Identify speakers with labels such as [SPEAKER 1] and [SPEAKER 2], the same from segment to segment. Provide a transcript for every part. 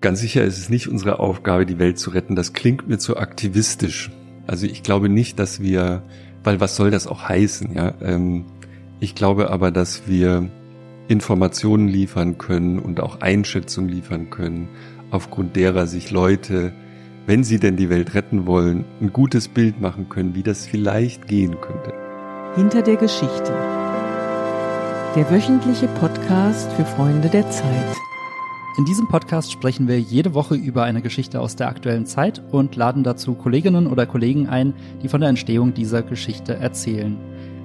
[SPEAKER 1] Ganz sicher ist es nicht unsere Aufgabe, die Welt zu retten. Das klingt mir zu aktivistisch. Also ich glaube nicht, dass wir, weil was soll das auch heißen, ja? Ähm, ich glaube aber, dass wir Informationen liefern können und auch Einschätzungen liefern können, aufgrund derer sich Leute, wenn sie denn die Welt retten wollen, ein gutes Bild machen können, wie das vielleicht gehen könnte.
[SPEAKER 2] Hinter der Geschichte. Der wöchentliche Podcast für Freunde der Zeit.
[SPEAKER 3] In diesem Podcast sprechen wir jede Woche über eine Geschichte aus der aktuellen Zeit und laden dazu Kolleginnen oder Kollegen ein, die von der Entstehung dieser Geschichte erzählen.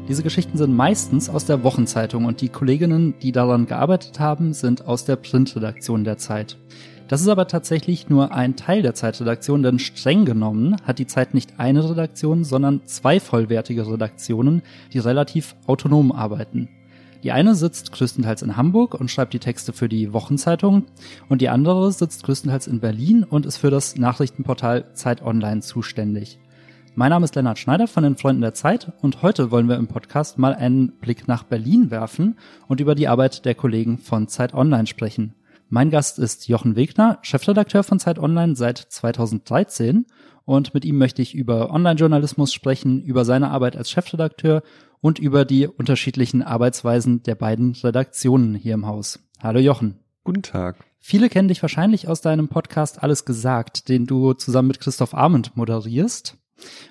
[SPEAKER 3] Diese Geschichten sind meistens aus der Wochenzeitung und die Kolleginnen, die daran gearbeitet haben, sind aus der Printredaktion der Zeit. Das ist aber tatsächlich nur ein Teil der Zeitredaktion, denn streng genommen hat die Zeit nicht eine Redaktion, sondern zwei vollwertige Redaktionen, die relativ autonom arbeiten. Die eine sitzt größtenteils in Hamburg und schreibt die Texte für die Wochenzeitung und die andere sitzt größtenteils in Berlin und ist für das Nachrichtenportal Zeit Online zuständig. Mein Name ist Lennart Schneider von den Freunden der Zeit und heute wollen wir im Podcast mal einen Blick nach Berlin werfen und über die Arbeit der Kollegen von Zeit Online sprechen. Mein Gast ist Jochen Wegner, Chefredakteur von Zeit Online seit 2013 und mit ihm möchte ich über Online-Journalismus sprechen, über seine Arbeit als Chefredakteur und über die unterschiedlichen Arbeitsweisen der beiden Redaktionen hier im Haus. Hallo Jochen.
[SPEAKER 1] Guten Tag.
[SPEAKER 3] Viele kennen dich wahrscheinlich aus deinem Podcast Alles gesagt, den du zusammen mit Christoph Arment moderierst.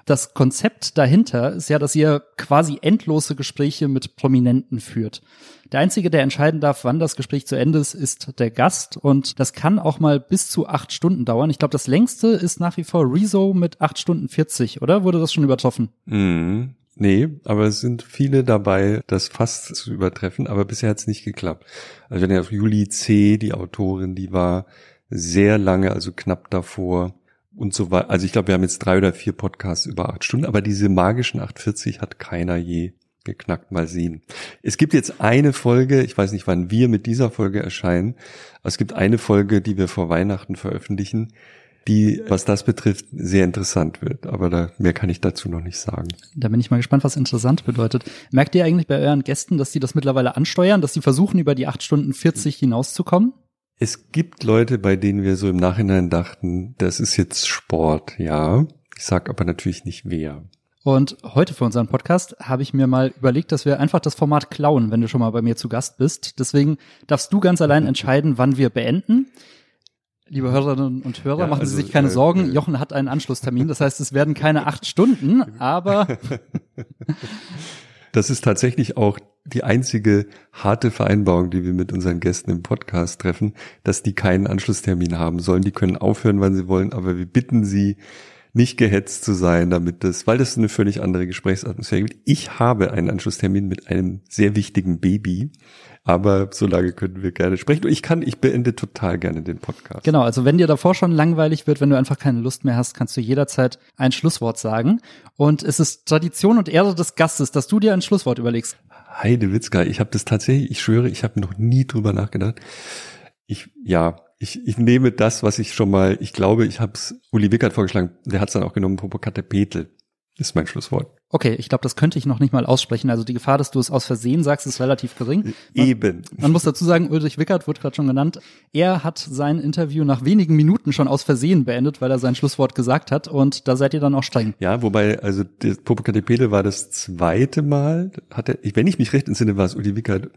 [SPEAKER 3] Das Konzept dahinter ist ja, dass ihr quasi endlose Gespräche mit Prominenten führt. Der Einzige, der entscheiden darf, wann das Gespräch zu Ende ist, ist der Gast. Und das kann auch mal bis zu acht Stunden dauern. Ich glaube, das längste ist nach wie vor Rezo mit acht Stunden 40, oder? Wurde das schon übertroffen?
[SPEAKER 1] Mhm. Nee, aber es sind viele dabei, das fast zu übertreffen, aber bisher hat es nicht geklappt. Also wenn ihr auf Juli C., die Autorin, die war sehr lange, also knapp davor, und so weiter. Also ich glaube, wir haben jetzt drei oder vier Podcasts über acht Stunden, aber diese magischen 840 hat keiner je geknackt. Mal sehen. Es gibt jetzt eine Folge, ich weiß nicht, wann wir mit dieser Folge erscheinen, aber es gibt eine Folge, die wir vor Weihnachten veröffentlichen, die, was das betrifft, sehr interessant wird. Aber da, mehr kann ich dazu noch nicht sagen.
[SPEAKER 3] Da bin ich mal gespannt, was interessant bedeutet. Merkt ihr eigentlich bei euren Gästen, dass die das mittlerweile ansteuern, dass die versuchen, über die acht Stunden 40 hinauszukommen?
[SPEAKER 1] Es gibt Leute, bei denen wir so im Nachhinein dachten, das ist jetzt Sport, ja. Ich sag aber natürlich nicht wer.
[SPEAKER 3] Und heute für unseren Podcast habe ich mir mal überlegt, dass wir einfach das Format klauen, wenn du schon mal bei mir zu Gast bist. Deswegen darfst du ganz allein entscheiden, wann wir beenden. Liebe Hörerinnen und Hörer, ja, machen Sie also, sich keine äh, Sorgen. Äh, Jochen hat einen Anschlusstermin. Das heißt, es werden keine acht Stunden, aber
[SPEAKER 1] Das ist tatsächlich auch die einzige harte Vereinbarung, die wir mit unseren Gästen im Podcast treffen, dass die keinen Anschlusstermin haben sollen. Die können aufhören, wann sie wollen, aber wir bitten sie, nicht gehetzt zu sein, damit das, weil das eine völlig andere Gesprächsatmosphäre gibt. Ich habe einen Anschlusstermin mit einem sehr wichtigen Baby, aber so lange können wir gerne sprechen. Und ich kann, ich beende total gerne den Podcast.
[SPEAKER 3] Genau, also wenn dir davor schon langweilig wird, wenn du einfach keine Lust mehr hast, kannst du jederzeit ein Schlusswort sagen. Und es ist Tradition und Ehre des Gastes, dass du dir ein Schlusswort überlegst.
[SPEAKER 1] Heide Witzka, ich habe das tatsächlich, ich schwöre, ich habe noch nie drüber nachgedacht. Ich, ja, ich, ich nehme das, was ich schon mal, ich glaube, ich habe es Uli Wickert vorgeschlagen, der hat es dann auch genommen, Popocatépetl ist mein Schlusswort.
[SPEAKER 3] Okay, ich glaube, das könnte ich noch nicht mal aussprechen. Also die Gefahr, dass du es aus Versehen sagst, ist relativ gering.
[SPEAKER 1] Man, Eben.
[SPEAKER 3] Man muss dazu sagen, Ulrich Wickert wurde gerade schon genannt. Er hat sein Interview nach wenigen Minuten schon aus Versehen beendet, weil er sein Schlusswort gesagt hat. Und da seid ihr dann auch streng.
[SPEAKER 1] Ja, wobei, also das Popocatépetl war das zweite Mal. Hat er, wenn ich mich recht entsinne, war es Uli Wickert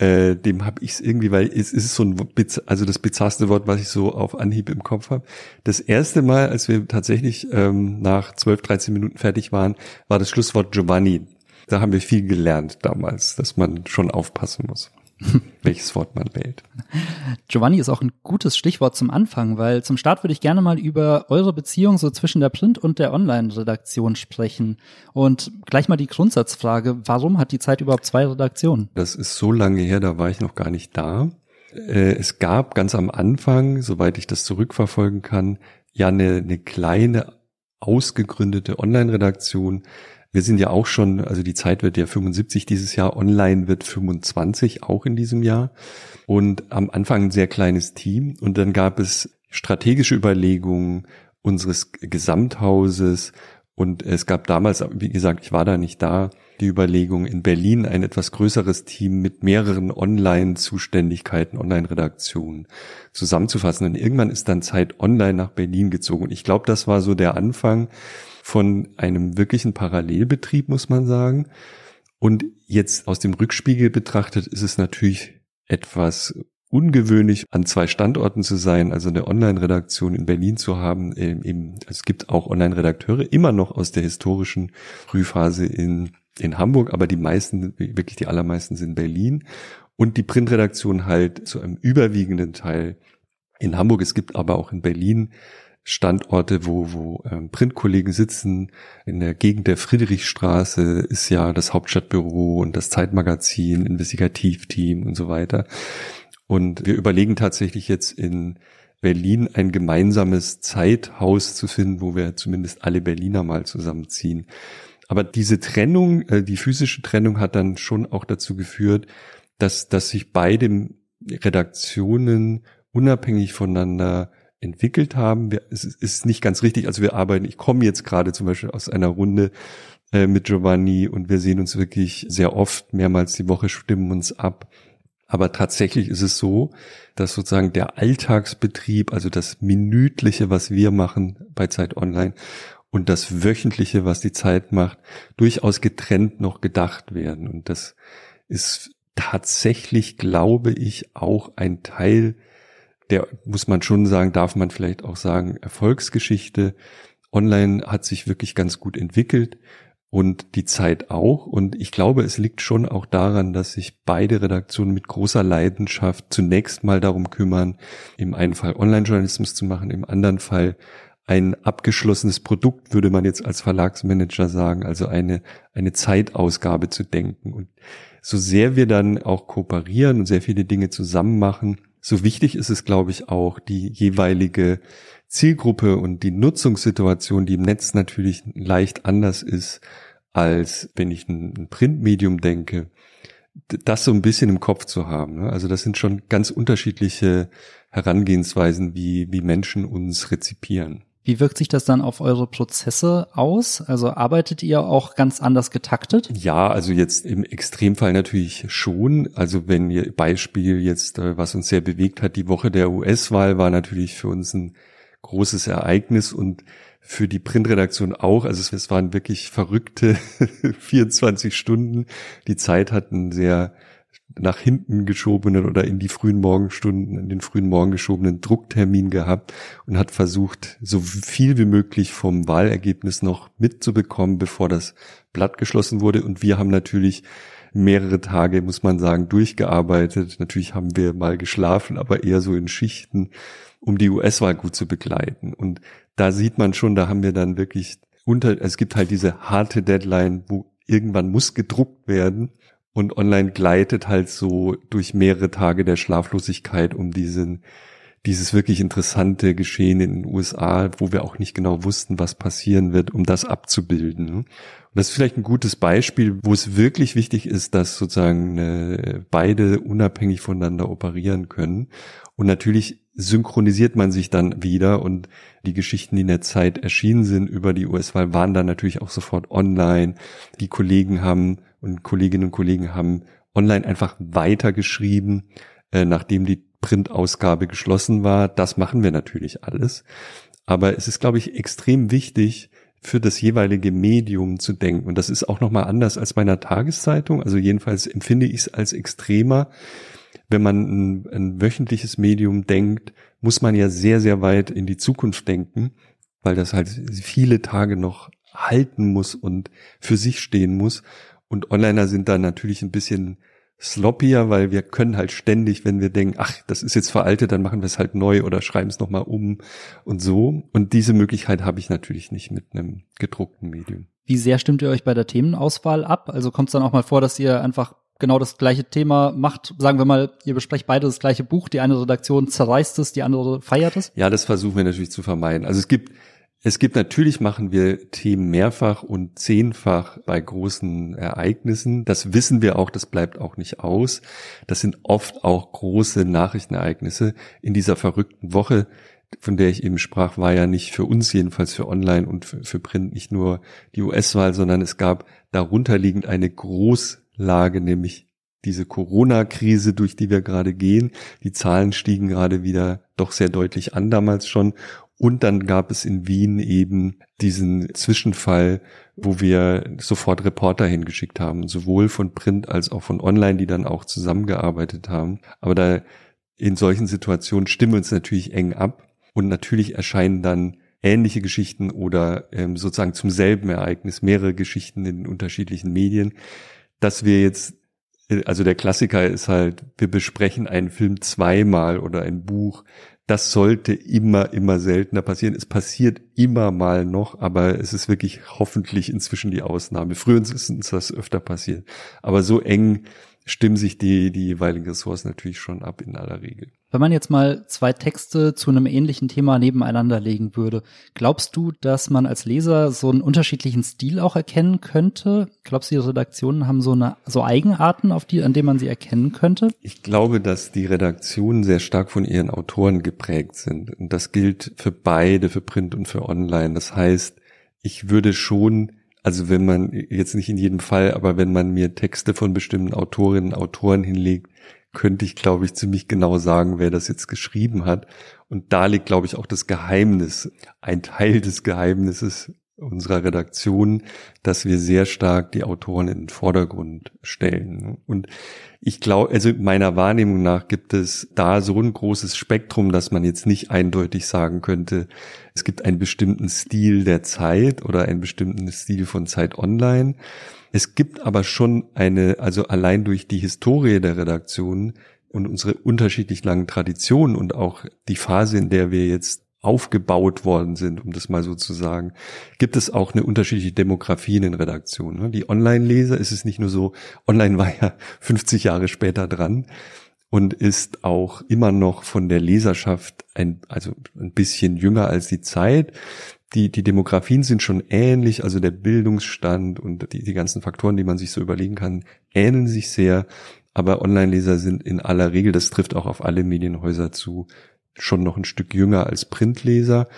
[SPEAKER 1] äh, dem habe ich es irgendwie, weil es ist so ein, also das bizarrste Wort, was ich so auf Anhieb im Kopf habe. Das erste Mal, als wir tatsächlich ähm, nach 12, 13 Minuten fertig waren, war das Schlusswort Giovanni. Da haben wir viel gelernt damals, dass man schon aufpassen muss. welches Wort man wählt.
[SPEAKER 3] Giovanni ist auch ein gutes Stichwort zum Anfang, weil zum Start würde ich gerne mal über eure Beziehung so zwischen der Print- und der Online-Redaktion sprechen. Und gleich mal die Grundsatzfrage, warum hat die Zeit überhaupt zwei Redaktionen?
[SPEAKER 1] Das ist so lange her, da war ich noch gar nicht da. Äh, es gab ganz am Anfang, soweit ich das zurückverfolgen kann, ja eine, eine kleine ausgegründete Online-Redaktion, wir sind ja auch schon, also die Zeit wird ja 75 dieses Jahr, online wird 25 auch in diesem Jahr. Und am Anfang ein sehr kleines Team. Und dann gab es strategische Überlegungen unseres Gesamthauses. Und es gab damals, wie gesagt, ich war da nicht da, die Überlegung, in Berlin ein etwas größeres Team mit mehreren Online-Zuständigkeiten, Online-Redaktionen zusammenzufassen. Und irgendwann ist dann Zeit Online nach Berlin gezogen. Und ich glaube, das war so der Anfang von einem wirklichen Parallelbetrieb, muss man sagen. Und jetzt aus dem Rückspiegel betrachtet ist es natürlich etwas ungewöhnlich, an zwei Standorten zu sein, also eine Online-Redaktion in Berlin zu haben. Ähm, eben, es gibt auch Online-Redakteure immer noch aus der historischen Frühphase in, in Hamburg, aber die meisten, wirklich die allermeisten sind Berlin. Und die Printredaktion halt zu einem überwiegenden Teil in Hamburg. Es gibt aber auch in Berlin Standorte, wo, wo ähm, Printkollegen sitzen. In der Gegend der Friedrichstraße ist ja das Hauptstadtbüro und das Zeitmagazin, Investigativteam und so weiter. Und wir überlegen tatsächlich jetzt in Berlin ein gemeinsames Zeithaus zu finden, wo wir zumindest alle Berliner mal zusammenziehen. Aber diese Trennung, äh, die physische Trennung hat dann schon auch dazu geführt, dass, dass sich beide Redaktionen unabhängig voneinander entwickelt haben. Wir, es ist nicht ganz richtig. Also wir arbeiten, ich komme jetzt gerade zum Beispiel aus einer Runde äh, mit Giovanni und wir sehen uns wirklich sehr oft, mehrmals die Woche stimmen uns ab aber tatsächlich ist es so, dass sozusagen der Alltagsbetrieb, also das Minütliche, was wir machen bei Zeit Online und das Wöchentliche, was die Zeit macht, durchaus getrennt noch gedacht werden. Und das ist tatsächlich, glaube ich, auch ein Teil der, muss man schon sagen, darf man vielleicht auch sagen, Erfolgsgeschichte. Online hat sich wirklich ganz gut entwickelt und die Zeit auch. Und ich glaube, es liegt schon auch daran, dass sich beide Redaktionen mit großer Leidenschaft zunächst mal darum kümmern, im einen Fall Online-Journalismus zu machen, im anderen Fall ein abgeschlossenes Produkt, würde man jetzt als Verlagsmanager sagen, also eine, eine Zeitausgabe zu denken. Und so sehr wir dann auch kooperieren und sehr viele Dinge zusammen machen, so wichtig ist es, glaube ich, auch, die jeweilige Zielgruppe und die Nutzungssituation, die im Netz natürlich leicht anders ist, als wenn ich ein, Printmedium denke, das so ein bisschen im Kopf zu haben. Ne? Also das sind schon ganz unterschiedliche Herangehensweisen, wie, wie Menschen uns rezipieren.
[SPEAKER 3] Wie wirkt sich das dann auf eure Prozesse aus? Also arbeitet ihr auch ganz anders getaktet?
[SPEAKER 1] Ja, also jetzt im Extremfall natürlich schon. Also wenn ihr Beispiel jetzt, äh, was uns sehr bewegt hat, die Woche der US-Wahl war natürlich für uns ein großes Ereignis und für die Printredaktion auch. Also es waren wirklich verrückte 24 Stunden. Die Zeit hat einen sehr nach hinten geschobenen oder in die frühen Morgenstunden, in den frühen Morgen geschobenen Drucktermin gehabt und hat versucht, so viel wie möglich vom Wahlergebnis noch mitzubekommen, bevor das Blatt geschlossen wurde. Und wir haben natürlich mehrere Tage, muss man sagen, durchgearbeitet. Natürlich haben wir mal geschlafen, aber eher so in Schichten um die US-Wahl gut zu begleiten. Und da sieht man schon, da haben wir dann wirklich unter, es gibt halt diese harte Deadline, wo irgendwann muss gedruckt werden und online gleitet halt so durch mehrere Tage der Schlaflosigkeit um diesen, dieses wirklich interessante Geschehen in den USA, wo wir auch nicht genau wussten, was passieren wird, um das abzubilden. Und das ist vielleicht ein gutes Beispiel, wo es wirklich wichtig ist, dass sozusagen äh, beide unabhängig voneinander operieren können. Und natürlich synchronisiert man sich dann wieder und die Geschichten, die in der Zeit erschienen sind über die US-Wahl, waren dann natürlich auch sofort online. Die Kollegen haben und Kolleginnen und Kollegen haben online einfach weitergeschrieben, äh, nachdem die Printausgabe geschlossen war. Das machen wir natürlich alles. Aber es ist, glaube ich, extrem wichtig, für das jeweilige Medium zu denken. Und das ist auch nochmal anders als bei einer Tageszeitung. Also jedenfalls empfinde ich es als extremer, wenn man ein, ein wöchentliches Medium denkt, muss man ja sehr, sehr weit in die Zukunft denken, weil das halt viele Tage noch halten muss und für sich stehen muss. Und Onliner sind da natürlich ein bisschen sloppier, weil wir können halt ständig, wenn wir denken, ach, das ist jetzt veraltet, dann machen wir es halt neu oder schreiben es nochmal um und so. Und diese Möglichkeit habe ich natürlich nicht mit einem gedruckten Medium.
[SPEAKER 3] Wie sehr stimmt ihr euch bei der Themenauswahl ab? Also kommt es dann auch mal vor, dass ihr einfach genau das gleiche Thema macht. Sagen wir mal, ihr besprecht beide das gleiche Buch, die eine Redaktion zerreißt es, die andere feiert es.
[SPEAKER 1] Ja, das versuchen wir natürlich zu vermeiden. Also es gibt es gibt natürlich machen wir Themen mehrfach und zehnfach bei großen Ereignissen. Das wissen wir auch, das bleibt auch nicht aus. Das sind oft auch große Nachrichtenereignisse. In dieser verrückten Woche von der ich eben sprach, war ja nicht für uns jedenfalls für Online und für, für Print nicht nur die US-Wahl, sondern es gab darunterliegend eine Großlage, nämlich diese Corona-Krise, durch die wir gerade gehen. Die Zahlen stiegen gerade wieder doch sehr deutlich an damals schon. Und dann gab es in Wien eben diesen Zwischenfall, wo wir sofort Reporter hingeschickt haben, sowohl von Print als auch von Online, die dann auch zusammengearbeitet haben. Aber da in solchen Situationen stimmen wir uns natürlich eng ab und natürlich erscheinen dann ähnliche Geschichten oder ähm, sozusagen zum selben Ereignis mehrere Geschichten in unterschiedlichen Medien, dass wir jetzt äh, also der Klassiker ist halt, wir besprechen einen Film zweimal oder ein Buch das sollte immer, immer seltener passieren. Es passiert immer mal noch, aber es ist wirklich hoffentlich inzwischen die Ausnahme. Früher ist uns das öfter passiert. Aber so eng stimmen sich die, die jeweiligen Ressorts natürlich schon ab in aller Regel.
[SPEAKER 3] Wenn man jetzt mal zwei Texte zu einem ähnlichen Thema nebeneinander legen würde, glaubst du, dass man als Leser so einen unterschiedlichen Stil auch erkennen könnte? Glaubst du, die Redaktionen haben so eine, so Eigenarten, auf die, an denen man sie erkennen könnte?
[SPEAKER 1] Ich glaube, dass die Redaktionen sehr stark von ihren Autoren geprägt sind. Und das gilt für beide, für Print und für Online. Das heißt, ich würde schon also wenn man jetzt nicht in jedem Fall, aber wenn man mir Texte von bestimmten Autorinnen, Autoren hinlegt, könnte ich, glaube ich, ziemlich genau sagen, wer das jetzt geschrieben hat. Und da liegt, glaube ich, auch das Geheimnis, ein Teil des Geheimnisses unserer Redaktion, dass wir sehr stark die Autoren in den Vordergrund stellen. Und ich glaube, also meiner Wahrnehmung nach gibt es da so ein großes Spektrum, dass man jetzt nicht eindeutig sagen könnte, es gibt einen bestimmten Stil der Zeit oder einen bestimmten Stil von Zeit Online. Es gibt aber schon eine, also allein durch die Historie der Redaktion und unsere unterschiedlich langen Traditionen und auch die Phase, in der wir jetzt aufgebaut worden sind, um das mal so zu sagen, gibt es auch eine unterschiedliche Demografie in den Redaktionen. Ne? Die Online-Leser ist es nicht nur so, Online war ja 50 Jahre später dran und ist auch immer noch von der Leserschaft ein, also ein bisschen jünger als die Zeit. Die, die Demografien sind schon ähnlich, also der Bildungsstand und die, die ganzen Faktoren, die man sich so überlegen kann, ähneln sich sehr. Aber Online-Leser sind in aller Regel, das trifft auch auf alle Medienhäuser zu, schon noch ein Stück jünger als Printleser.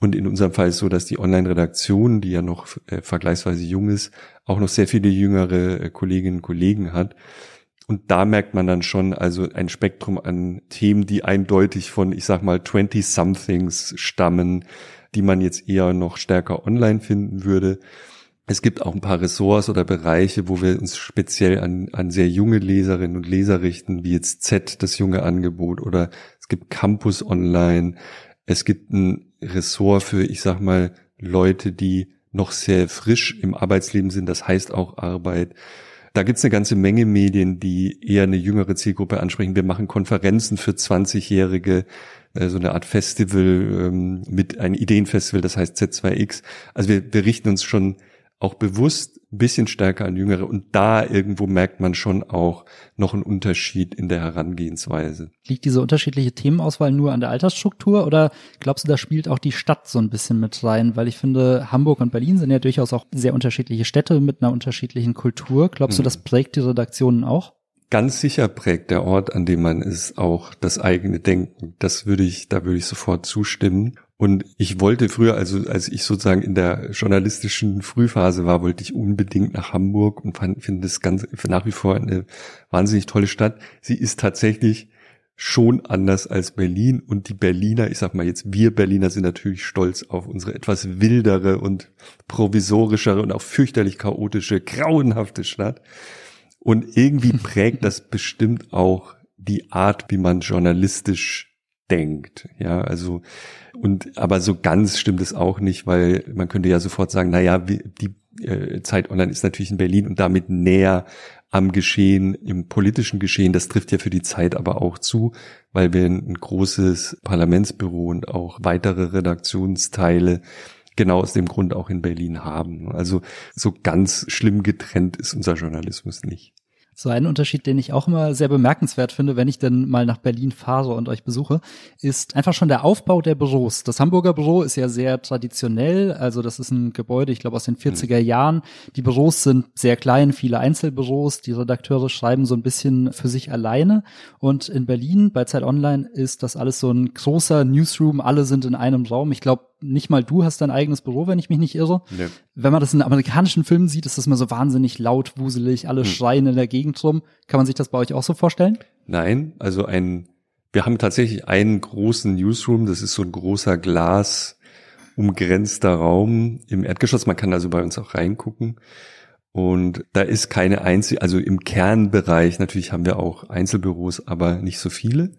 [SPEAKER 1] Und in unserem Fall ist so, dass die Online-Redaktion, die ja noch äh, vergleichsweise jung ist, auch noch sehr viele jüngere äh, Kolleginnen und Kollegen hat. Und da merkt man dann schon also ein Spektrum an Themen, die eindeutig von, ich sag mal, 20-somethings stammen, die man jetzt eher noch stärker online finden würde. Es gibt auch ein paar Ressorts oder Bereiche, wo wir uns speziell an, an sehr junge Leserinnen und Leser richten, wie jetzt Z, das junge Angebot, oder gibt Campus Online, es gibt ein Ressort für, ich sag mal, Leute, die noch sehr frisch im Arbeitsleben sind, das heißt auch Arbeit. Da gibt's eine ganze Menge Medien, die eher eine jüngere Zielgruppe ansprechen. Wir machen Konferenzen für 20-Jährige, äh, so eine Art Festival ähm, mit einem Ideenfestival, das heißt Z2X. Also wir, wir richten uns schon auch bewusst ein bisschen stärker an Jüngere und da irgendwo merkt man schon auch noch einen Unterschied in der Herangehensweise.
[SPEAKER 3] Liegt diese unterschiedliche Themenauswahl nur an der Altersstruktur oder glaubst du, da spielt auch die Stadt so ein bisschen mit rein? Weil ich finde, Hamburg und Berlin sind ja durchaus auch sehr unterschiedliche Städte mit einer unterschiedlichen Kultur. Glaubst hm. du, das prägt die Redaktionen auch?
[SPEAKER 1] Ganz sicher prägt der Ort, an dem man ist, auch das eigene Denken. Das würde ich, da würde ich sofort zustimmen. Und ich wollte früher, also als ich sozusagen in der journalistischen Frühphase war, wollte ich unbedingt nach Hamburg und finde es ganz nach wie vor eine wahnsinnig tolle Stadt. Sie ist tatsächlich schon anders als Berlin und die Berliner, ich sag mal jetzt, wir Berliner sind natürlich stolz auf unsere etwas wildere und provisorischere und auch fürchterlich chaotische, grauenhafte Stadt. Und irgendwie prägt das bestimmt auch die Art, wie man journalistisch denkt. Ja, also, und, aber so ganz stimmt es auch nicht, weil man könnte ja sofort sagen, na ja, die äh, Zeit Online ist natürlich in Berlin und damit näher am Geschehen, im politischen Geschehen. Das trifft ja für die Zeit aber auch zu, weil wir ein großes Parlamentsbüro und auch weitere Redaktionsteile genau aus dem Grund auch in Berlin haben. Also so ganz schlimm getrennt ist unser Journalismus nicht.
[SPEAKER 3] So ein Unterschied, den ich auch immer sehr bemerkenswert finde, wenn ich denn mal nach Berlin fahre und euch besuche, ist einfach schon der Aufbau der Büros. Das Hamburger Büro ist ja sehr traditionell, also das ist ein Gebäude, ich glaube aus den 40er mhm. Jahren. Die Büros sind sehr klein, viele Einzelbüros, die Redakteure schreiben so ein bisschen für sich alleine und in Berlin bei Zeit Online ist das alles so ein großer Newsroom, alle sind in einem Raum. Ich glaube, nicht mal du hast dein eigenes Büro, wenn ich mich nicht irre. Nee. Wenn man das in amerikanischen Filmen sieht, ist das immer so wahnsinnig laut, wuselig, alle hm. schreien in der Gegend rum. Kann man sich das bei euch auch so vorstellen?
[SPEAKER 1] Nein, also ein, wir haben tatsächlich einen großen Newsroom, das ist so ein großer Glas umgrenzter Raum im Erdgeschoss. Man kann also bei uns auch reingucken. Und da ist keine einzige, also im Kernbereich, natürlich haben wir auch Einzelbüros, aber nicht so viele.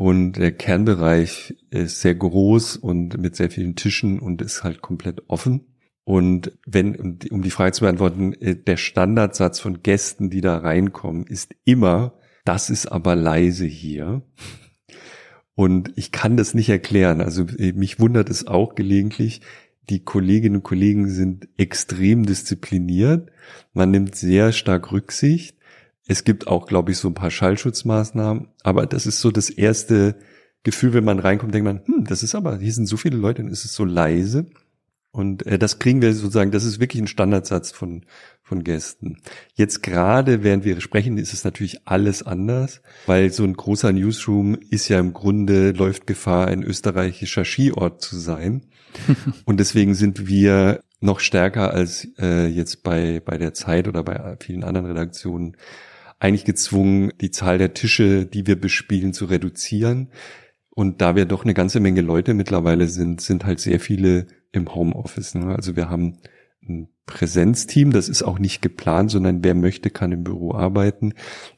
[SPEAKER 1] Und der Kernbereich ist sehr groß und mit sehr vielen Tischen und ist halt komplett offen. Und wenn, um die Frage zu beantworten, äh, der Standardsatz von Gästen, die da reinkommen, ist immer, das ist aber leise hier. Und ich kann das nicht erklären. Also äh, mich wundert es auch gelegentlich. Die Kolleginnen und Kollegen sind extrem diszipliniert. Man nimmt sehr stark Rücksicht. Es gibt auch, glaube ich, so ein paar Schallschutzmaßnahmen, aber das ist so das erste Gefühl, wenn man reinkommt, denkt man, hm, das ist aber, hier sind so viele Leute, dann ist es so leise. Und äh, das kriegen wir sozusagen, das ist wirklich ein Standardsatz von, von Gästen. Jetzt gerade, während wir sprechen, ist es natürlich alles anders, weil so ein großer Newsroom ist ja im Grunde, läuft Gefahr, ein österreichischer Skiort zu sein. Und deswegen sind wir noch stärker als äh, jetzt bei, bei der Zeit oder bei vielen anderen Redaktionen eigentlich gezwungen, die Zahl der Tische, die wir bespielen, zu reduzieren. Und da wir doch eine ganze Menge Leute mittlerweile sind, sind halt sehr viele im Homeoffice. Ne? Also wir haben ein Präsenzteam, das ist auch nicht geplant, sondern wer möchte, kann im Büro arbeiten.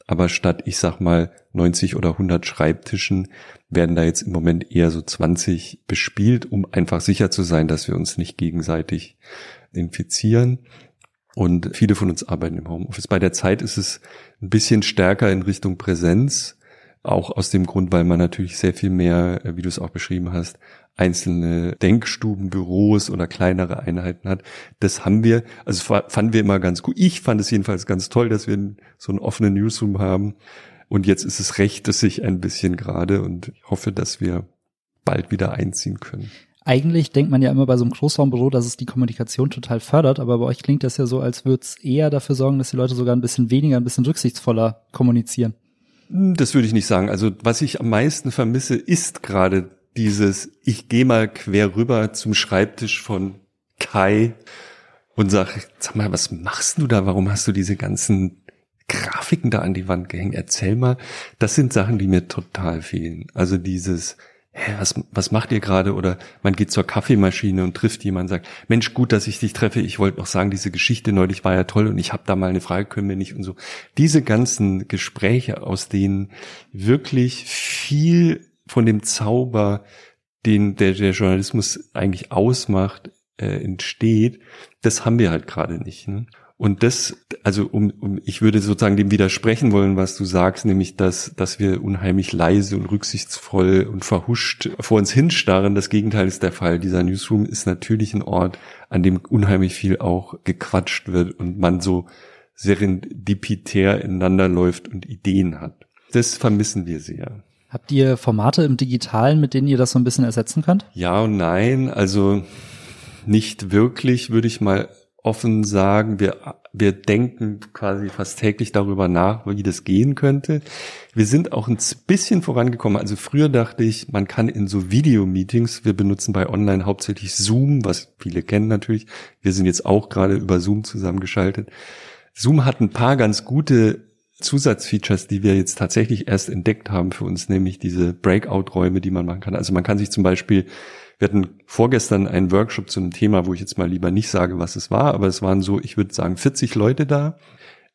[SPEAKER 1] Aber statt, ich sag mal, 90 oder 100 Schreibtischen werden da jetzt im Moment eher so 20 bespielt, um einfach sicher zu sein, dass wir uns nicht gegenseitig infizieren. Und viele von uns arbeiten im Homeoffice. Bei der Zeit ist es ein bisschen stärker in Richtung Präsenz. Auch aus dem Grund, weil man natürlich sehr viel mehr, äh, wie du es auch beschrieben hast, einzelne Denkstuben, Büros oder kleinere Einheiten hat. Das haben wir, also fanden wir immer ganz gut. Ich fand es jedenfalls ganz toll, dass wir so einen offenen Newsroom haben. Und jetzt ist es recht, dass sich ein bisschen gerade und ich hoffe, dass wir bald wieder einziehen können.
[SPEAKER 3] Eigentlich denkt man ja immer bei so einem Großraumbüro, dass es die Kommunikation total fördert, aber bei euch klingt das ja so, als würde es eher dafür sorgen, dass die Leute sogar ein bisschen weniger, ein bisschen rücksichtsvoller kommunizieren.
[SPEAKER 1] Hm, das würde ich nicht sagen. Also was ich am meisten vermisse, ist gerade dieses, ich gehe mal quer rüber zum Schreibtisch von Kai und sag, sag mal, was machst du da? Warum hast du diese ganzen Grafiken da an die Wand gehängt? Erzähl mal. Das sind Sachen, die mir total fehlen. Also dieses, hä, was, was macht ihr gerade? Oder man geht zur Kaffeemaschine und trifft jemanden, sagt, Mensch, gut, dass ich dich treffe. Ich wollte noch sagen, diese Geschichte neulich war ja toll und ich habe da mal eine Frage, können wir nicht und so. Diese ganzen Gespräche, aus denen wirklich viel von dem Zauber, den der, der Journalismus eigentlich ausmacht, äh, entsteht, das haben wir halt gerade nicht. Ne? Und das, also um, um, ich würde sozusagen dem widersprechen wollen, was du sagst, nämlich dass, dass wir unheimlich leise und rücksichtsvoll und verhuscht vor uns hinstarren. Das Gegenteil ist der Fall. Dieser Newsroom ist natürlich ein Ort, an dem unheimlich viel auch gequatscht wird und man so serendipitär ineinander läuft und Ideen hat. Das vermissen wir sehr.
[SPEAKER 3] Habt ihr Formate im Digitalen, mit denen ihr das so ein bisschen ersetzen könnt?
[SPEAKER 1] Ja und nein. Also nicht wirklich, würde ich mal offen sagen, wir, wir denken quasi fast täglich darüber nach, wie das gehen könnte. Wir sind auch ein bisschen vorangekommen. Also früher dachte ich, man kann in so Videomeetings, wir benutzen bei Online hauptsächlich Zoom, was viele kennen natürlich. Wir sind jetzt auch gerade über Zoom zusammengeschaltet. Zoom hat ein paar ganz gute Zusatzfeatures, die wir jetzt tatsächlich erst entdeckt haben für uns, nämlich diese Breakout-Räume, die man machen kann. Also man kann sich zum Beispiel wir hatten vorgestern einen Workshop zu einem Thema, wo ich jetzt mal lieber nicht sage, was es war, aber es waren so, ich würde sagen, 40 Leute da,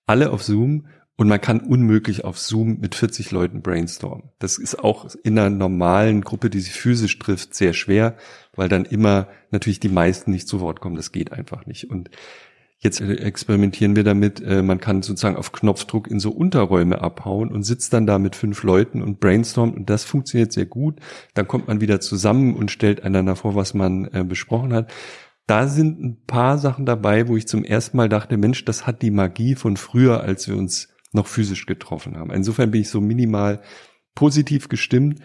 [SPEAKER 1] alle auf Zoom und man kann unmöglich auf Zoom mit 40 Leuten brainstormen. Das ist auch in einer normalen Gruppe, die sich physisch trifft, sehr schwer, weil dann immer natürlich die meisten nicht zu Wort kommen. Das geht einfach nicht. Und Jetzt äh, experimentieren wir damit, äh, man kann sozusagen auf Knopfdruck in so Unterräume abhauen und sitzt dann da mit fünf Leuten und brainstormt und das funktioniert sehr gut. Dann kommt man wieder zusammen und stellt einander vor, was man äh, besprochen hat. Da sind ein paar Sachen dabei, wo ich zum ersten Mal dachte, Mensch, das hat die Magie von früher, als wir uns noch physisch getroffen haben. Insofern bin ich so minimal positiv gestimmt.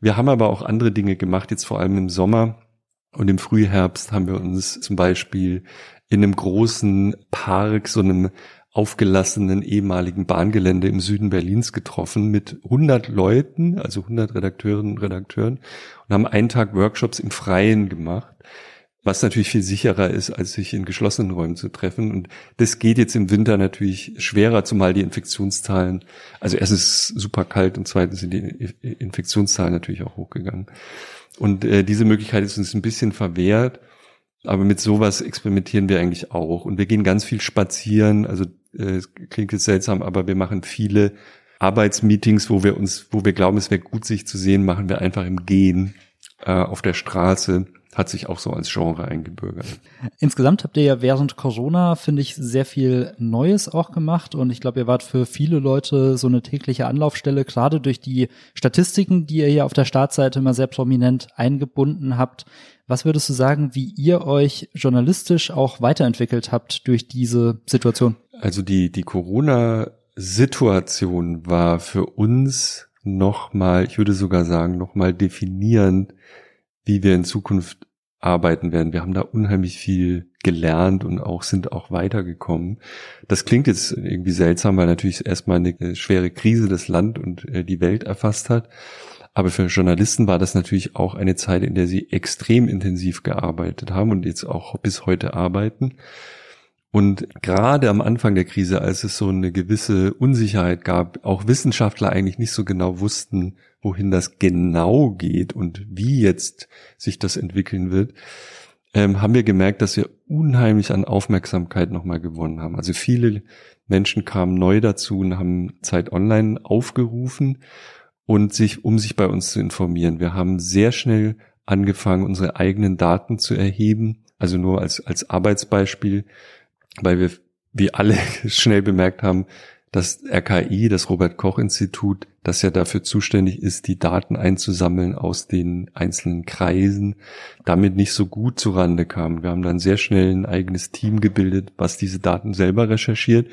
[SPEAKER 1] Wir haben aber auch andere Dinge gemacht, jetzt vor allem im Sommer und im Frühherbst haben wir uns zum Beispiel in einem großen Park, so einem aufgelassenen ehemaligen Bahngelände im Süden Berlins getroffen mit 100 Leuten, also 100 Redakteurinnen und Redakteuren und haben einen Tag Workshops im Freien gemacht, was natürlich viel sicherer ist, als sich in geschlossenen Räumen zu treffen. Und das geht jetzt im Winter natürlich schwerer, zumal die Infektionszahlen, also erstens super kalt und zweitens sind die Infektionszahlen natürlich auch hochgegangen. Und äh, diese Möglichkeit ist uns ein bisschen verwehrt. Aber mit sowas experimentieren wir eigentlich auch. Und wir gehen ganz viel spazieren. Also äh, klingt jetzt seltsam, aber wir machen viele Arbeitsmeetings, wo wir uns, wo wir glauben, es wäre gut, sich zu sehen, machen wir einfach im Gehen äh, auf der Straße hat sich auch so als Genre eingebürgert.
[SPEAKER 3] Insgesamt habt ihr ja während Corona, finde ich, sehr viel Neues auch gemacht und ich glaube, ihr wart für viele Leute so eine tägliche Anlaufstelle, gerade durch die Statistiken, die ihr hier auf der Startseite immer sehr prominent eingebunden habt. Was würdest du sagen, wie ihr euch journalistisch auch weiterentwickelt habt durch diese Situation?
[SPEAKER 1] Also die, die Corona-Situation war für uns nochmal, ich würde sogar sagen, nochmal definierend, wie wir in Zukunft arbeiten werden. Wir haben da unheimlich viel gelernt und auch sind auch weitergekommen. Das klingt jetzt irgendwie seltsam, weil natürlich erstmal eine schwere Krise das Land und äh, die Welt erfasst hat. Aber für Journalisten war das natürlich auch eine Zeit, in der sie extrem intensiv gearbeitet haben und jetzt auch bis heute arbeiten. Und gerade am Anfang der Krise, als es so eine gewisse Unsicherheit gab, auch Wissenschaftler eigentlich nicht so genau wussten, wohin das genau geht und wie jetzt sich das entwickeln wird, ähm, haben wir gemerkt, dass wir unheimlich an Aufmerksamkeit nochmal gewonnen haben. Also viele Menschen kamen neu dazu und haben Zeit Online aufgerufen und sich, um sich bei uns zu informieren. Wir haben sehr schnell angefangen, unsere eigenen Daten zu erheben. Also nur als, als Arbeitsbeispiel, weil wir, wie alle schnell bemerkt haben, das RKI, das Robert Koch Institut, das ja dafür zuständig ist, die Daten einzusammeln aus den einzelnen Kreisen, damit nicht so gut zurande kam. Wir haben dann sehr schnell ein eigenes Team gebildet, was diese Daten selber recherchiert.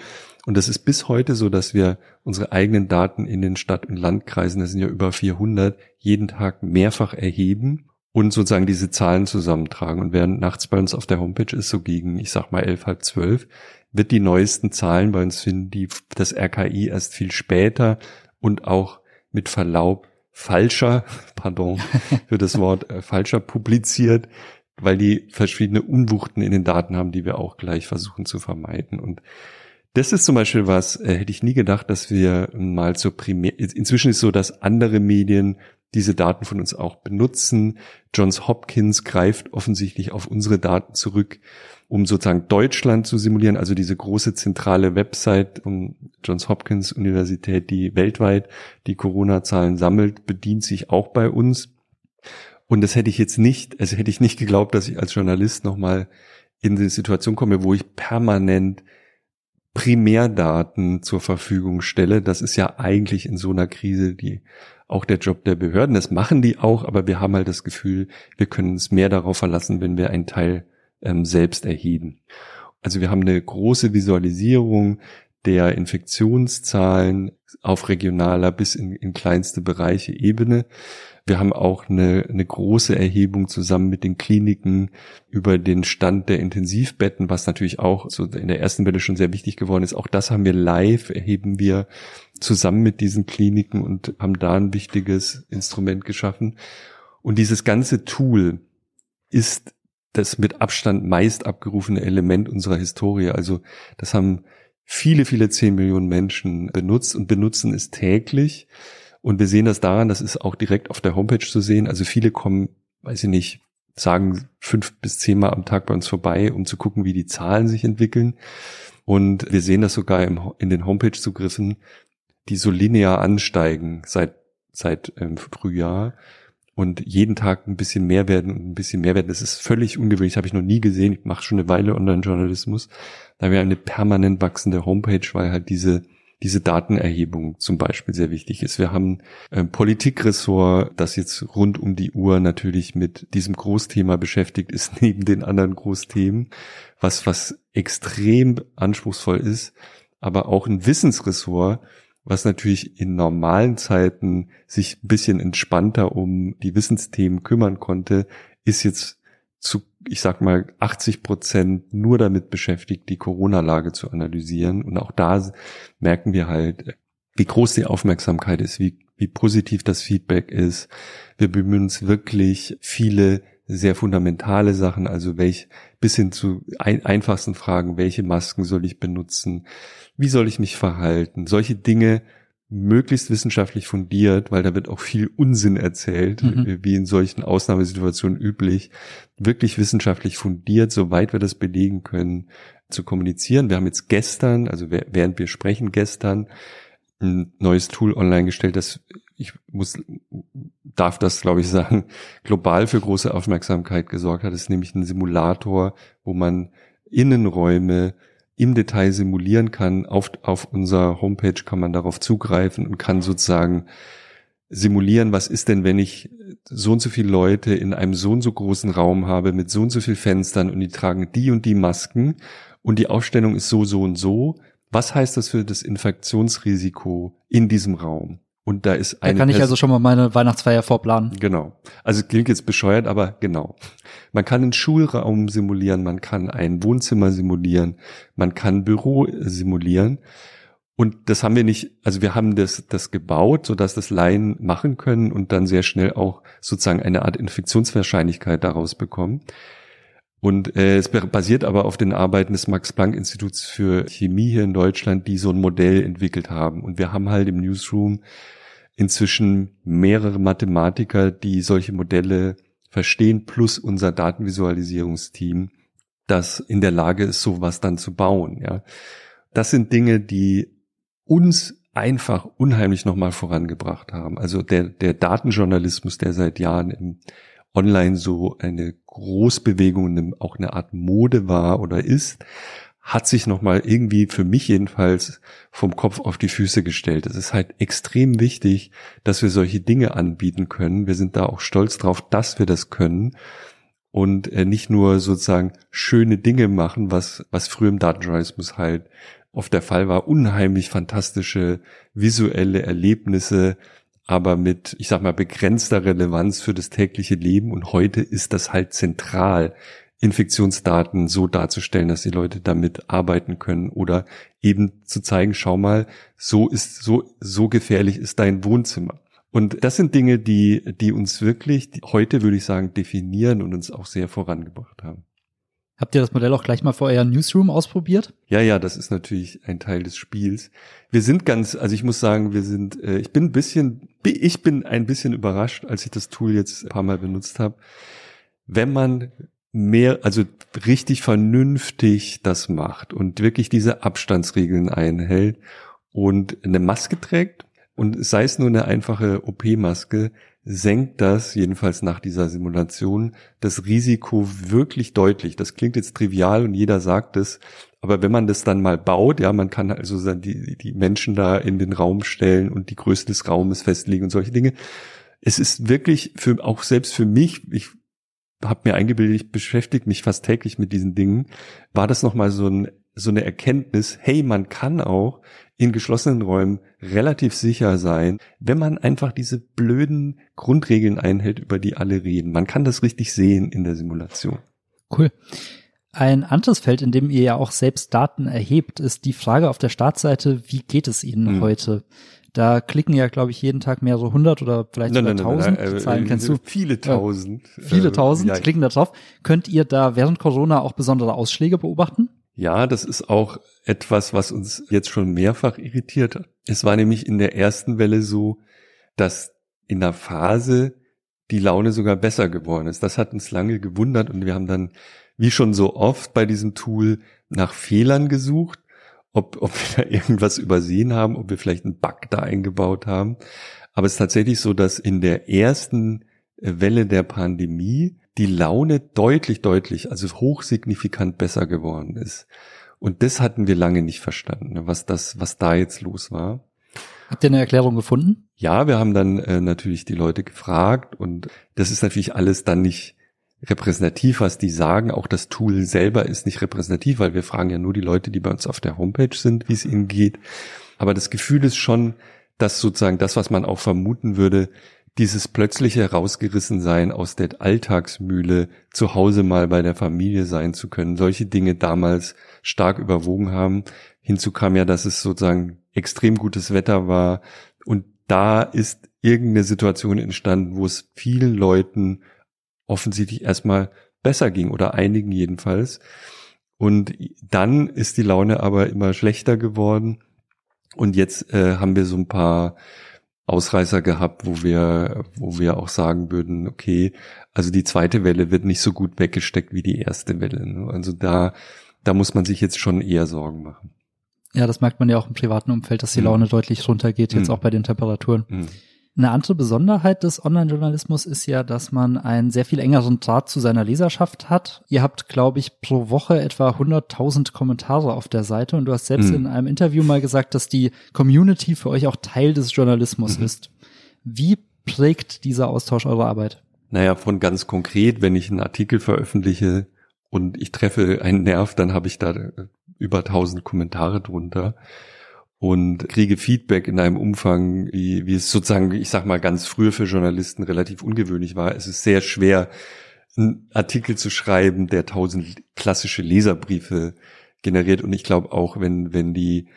[SPEAKER 1] Und das ist bis heute so, dass wir unsere eigenen Daten in den Stadt- und Landkreisen, das sind ja über 400, jeden Tag mehrfach erheben und sozusagen diese Zahlen zusammentragen. Und während nachts bei uns auf der Homepage ist, so gegen, ich sag mal, elf, halb zwölf, wird die neuesten Zahlen bei uns finden, die das RKI erst viel später und auch mit Verlaub falscher, pardon für das Wort äh, falscher publiziert, weil die verschiedene Unwuchten in den Daten haben, die wir auch gleich versuchen zu vermeiden. Und das ist zum Beispiel was, äh, hätte ich nie gedacht, dass wir mal zur Primär, inzwischen ist so, dass andere Medien diese Daten von uns auch benutzen. Johns Hopkins greift offensichtlich auf unsere Daten zurück um sozusagen Deutschland zu simulieren, also diese große zentrale Website von Johns Hopkins Universität, die weltweit die Corona-Zahlen sammelt, bedient sich auch bei uns. Und das hätte ich jetzt nicht, also hätte ich nicht geglaubt, dass ich als Journalist nochmal in die Situation komme, wo ich permanent Primärdaten zur Verfügung stelle. Das ist ja eigentlich in so einer Krise die auch der Job der Behörden. Das machen die auch, aber wir haben halt das Gefühl, wir können uns mehr darauf verlassen, wenn wir einen Teil ähm, selbst erheben. Also wir haben eine große Visualisierung der Infektionszahlen auf regionaler bis in, in kleinste Bereiche Ebene. Wir haben auch eine, eine große Erhebung zusammen mit den Kliniken über den Stand der Intensivbetten, was natürlich auch so in der ersten Welle schon sehr wichtig geworden ist. Auch das haben wir live, erheben wir zusammen mit diesen Kliniken und haben da ein wichtiges Instrument geschaffen. Und dieses ganze Tool ist das mit Abstand meist abgerufene Element unserer Historie. Also das haben viele, viele zehn Millionen Menschen benutzt und benutzen es täglich. Und wir sehen das daran, das ist auch direkt auf der Homepage zu sehen. Also viele kommen, weiß ich nicht, sagen fünf bis zehnmal am Tag bei uns vorbei, um zu gucken, wie die Zahlen sich entwickeln. Und wir sehen das sogar im, in den Homepage-Zugriffen, die so linear ansteigen seit, seit ähm, Frühjahr und jeden Tag ein bisschen mehr werden und ein bisschen mehr werden. Das ist völlig ungewöhnlich, habe ich noch nie gesehen. Ich mache schon eine Weile Online-Journalismus. Da wäre eine permanent wachsende Homepage, weil halt diese diese Datenerhebung zum Beispiel sehr wichtig ist. Wir haben ein Politikressort, das jetzt rund um die Uhr natürlich mit diesem Großthema beschäftigt ist, neben den anderen Großthemen, was, was extrem anspruchsvoll ist, aber auch ein Wissensressort, was natürlich in normalen Zeiten sich ein bisschen entspannter um die Wissensthemen kümmern konnte, ist jetzt zu, ich sag mal, 80 Prozent nur damit beschäftigt, die Corona-Lage zu analysieren. Und auch da merken wir halt, wie groß die Aufmerksamkeit ist, wie, wie positiv das Feedback ist. Wir bemühen uns wirklich viele sehr fundamentale Sachen, also welch, bis hin zu ein, einfachsten Fragen, welche Masken soll ich benutzen? Wie soll ich mich verhalten? Solche Dinge möglichst wissenschaftlich fundiert, weil da wird auch viel Unsinn erzählt, mhm. wie in solchen Ausnahmesituationen üblich, wirklich wissenschaftlich fundiert, soweit wir das belegen können, zu kommunizieren. Wir haben jetzt gestern, also während wir sprechen gestern, ein neues Tool online gestellt, das ich muss, darf das, glaube ich, sagen, global für große Aufmerksamkeit gesorgt hat. Das ist nämlich ein Simulator, wo man Innenräume im Detail simulieren kann. Auf, auf unserer Homepage kann man darauf zugreifen und kann sozusagen simulieren, was ist denn, wenn ich so und so viele Leute in einem so und so großen Raum habe mit so und so viel Fenstern und die tragen die und die Masken und die Aufstellung ist so, so und so. Was heißt das für das Infektionsrisiko in diesem Raum? Und da ist
[SPEAKER 3] eine. Da kann ich also schon mal meine Weihnachtsfeier vorplanen.
[SPEAKER 1] Genau. Also klingt jetzt bescheuert, aber genau. Man kann einen Schulraum simulieren, man kann ein Wohnzimmer simulieren, man kann Büro simulieren. Und das haben wir nicht, also wir haben das, das gebaut, sodass das Laien machen können und dann sehr schnell auch sozusagen eine Art Infektionswahrscheinlichkeit daraus bekommen. Und äh, es basiert aber auf den Arbeiten des Max-Planck-Instituts für Chemie hier in Deutschland, die so ein Modell entwickelt haben. Und wir haben halt im Newsroom inzwischen mehrere Mathematiker, die solche Modelle verstehen, plus unser Datenvisualisierungsteam, das in der Lage ist, sowas dann zu bauen. Ja, das sind Dinge, die uns einfach unheimlich nochmal vorangebracht haben. Also der, der Datenjournalismus, der seit Jahren im online so eine Großbewegung, auch eine Art Mode war oder ist, hat sich nochmal irgendwie für mich jedenfalls vom Kopf auf die Füße gestellt. Es ist halt extrem wichtig, dass wir solche Dinge anbieten können. Wir sind da auch stolz drauf, dass wir das können und äh, nicht nur sozusagen schöne Dinge machen, was, was früher im Datenjournalismus halt oft der Fall war, unheimlich fantastische visuelle Erlebnisse, aber mit, ich sag mal, begrenzter Relevanz für das tägliche Leben. Und heute ist das halt zentral, Infektionsdaten so darzustellen, dass die Leute damit arbeiten können oder eben zu zeigen, schau mal, so ist, so, so gefährlich ist dein Wohnzimmer. Und das sind Dinge, die, die uns wirklich heute, würde ich sagen, definieren und uns auch sehr vorangebracht haben.
[SPEAKER 3] Habt ihr das Modell auch gleich mal vor euer Newsroom ausprobiert?
[SPEAKER 1] Ja, ja, das ist natürlich ein Teil des Spiels. Wir sind ganz, also ich muss sagen, wir sind, äh, ich bin ein bisschen, ich bin ein bisschen überrascht, als ich das Tool jetzt ein paar Mal benutzt habe. Wenn man mehr, also richtig vernünftig das macht und wirklich diese Abstandsregeln einhält und eine Maske trägt und sei es nur eine einfache OP-Maske, senkt das, jedenfalls nach dieser Simulation, das Risiko wirklich deutlich. Das klingt jetzt trivial und jeder sagt es, aber wenn man das dann mal baut, ja, man kann also die, die Menschen da in den Raum stellen und die Größe des Raumes festlegen und solche Dinge. Es ist wirklich für, auch selbst für mich, ich habe mir eingebildet, ich beschäftige mich fast täglich mit diesen Dingen, war das nochmal so ein so eine Erkenntnis, hey, man kann auch in geschlossenen Räumen relativ sicher sein, wenn man einfach diese blöden Grundregeln einhält, über die alle reden. Man kann das richtig sehen in der Simulation.
[SPEAKER 3] Cool. Ein anderes Feld, in dem ihr ja auch selbst Daten erhebt, ist die Frage auf der Startseite, wie geht es Ihnen hm. heute? Da klicken ja, glaube ich, jeden Tag mehrere hundert oder vielleicht sogar tausend.
[SPEAKER 1] Die Zahlen äh, kennst du? Viele tausend.
[SPEAKER 3] Äh, viele tausend ja. klicken da drauf. Könnt ihr da während Corona auch besondere Ausschläge beobachten?
[SPEAKER 1] Ja, das ist auch etwas, was uns jetzt schon mehrfach irritiert hat. Es war nämlich in der ersten Welle so, dass in der Phase die Laune sogar besser geworden ist. Das hat uns lange gewundert und wir haben dann, wie schon so oft bei diesem Tool, nach Fehlern gesucht, ob, ob wir da irgendwas übersehen haben, ob wir vielleicht einen Bug da eingebaut haben. Aber es ist tatsächlich so, dass in der ersten Welle der Pandemie die Laune deutlich, deutlich, also hochsignifikant besser geworden ist. Und das hatten wir lange nicht verstanden, ne, was das, was da jetzt los war.
[SPEAKER 3] Habt ihr eine Erklärung gefunden?
[SPEAKER 1] Ja, wir haben dann äh, natürlich die Leute gefragt und das ist natürlich alles dann nicht repräsentativ, was die sagen. Auch das Tool selber ist nicht repräsentativ, weil wir fragen ja nur die Leute, die bei uns auf der Homepage sind, wie es ihnen geht. Aber das Gefühl ist schon, dass sozusagen das, was man auch vermuten würde, dieses plötzliche Herausgerissensein aus der Alltagsmühle, zu Hause mal bei der Familie sein zu können, solche Dinge damals stark überwogen haben. Hinzu kam ja, dass es sozusagen extrem gutes Wetter war und da ist irgendeine Situation entstanden, wo es vielen Leuten offensichtlich erstmal besser ging oder einigen jedenfalls. Und dann ist die Laune aber immer schlechter geworden. Und jetzt äh, haben wir so ein paar Ausreißer gehabt, wo wir, wo wir auch sagen würden, okay, also die zweite Welle wird nicht so gut weggesteckt wie die erste Welle. Ne? Also da, da muss man sich jetzt schon eher Sorgen machen.
[SPEAKER 3] Ja, das merkt man ja auch im privaten Umfeld, dass die Laune mhm. deutlich runtergeht, jetzt mhm. auch bei den Temperaturen. Mhm. Eine andere Besonderheit des Online-Journalismus ist ja, dass man einen sehr viel engeren Draht zu seiner Leserschaft hat. Ihr habt, glaube ich, pro Woche etwa 100.000 Kommentare auf der Seite und du hast selbst mhm. in einem Interview mal gesagt, dass die Community für euch auch Teil des Journalismus mhm. ist. Wie prägt dieser Austausch eure Arbeit?
[SPEAKER 1] Naja, von ganz konkret, wenn ich einen Artikel veröffentliche und ich treffe einen Nerv, dann habe ich da über 1000 Kommentare drunter und kriege Feedback in einem Umfang, wie, wie es sozusagen, ich sag mal, ganz früher für Journalisten relativ ungewöhnlich war. Es ist sehr schwer, einen Artikel zu schreiben, der tausend klassische Leserbriefe generiert. Und ich glaube auch, wenn, wenn die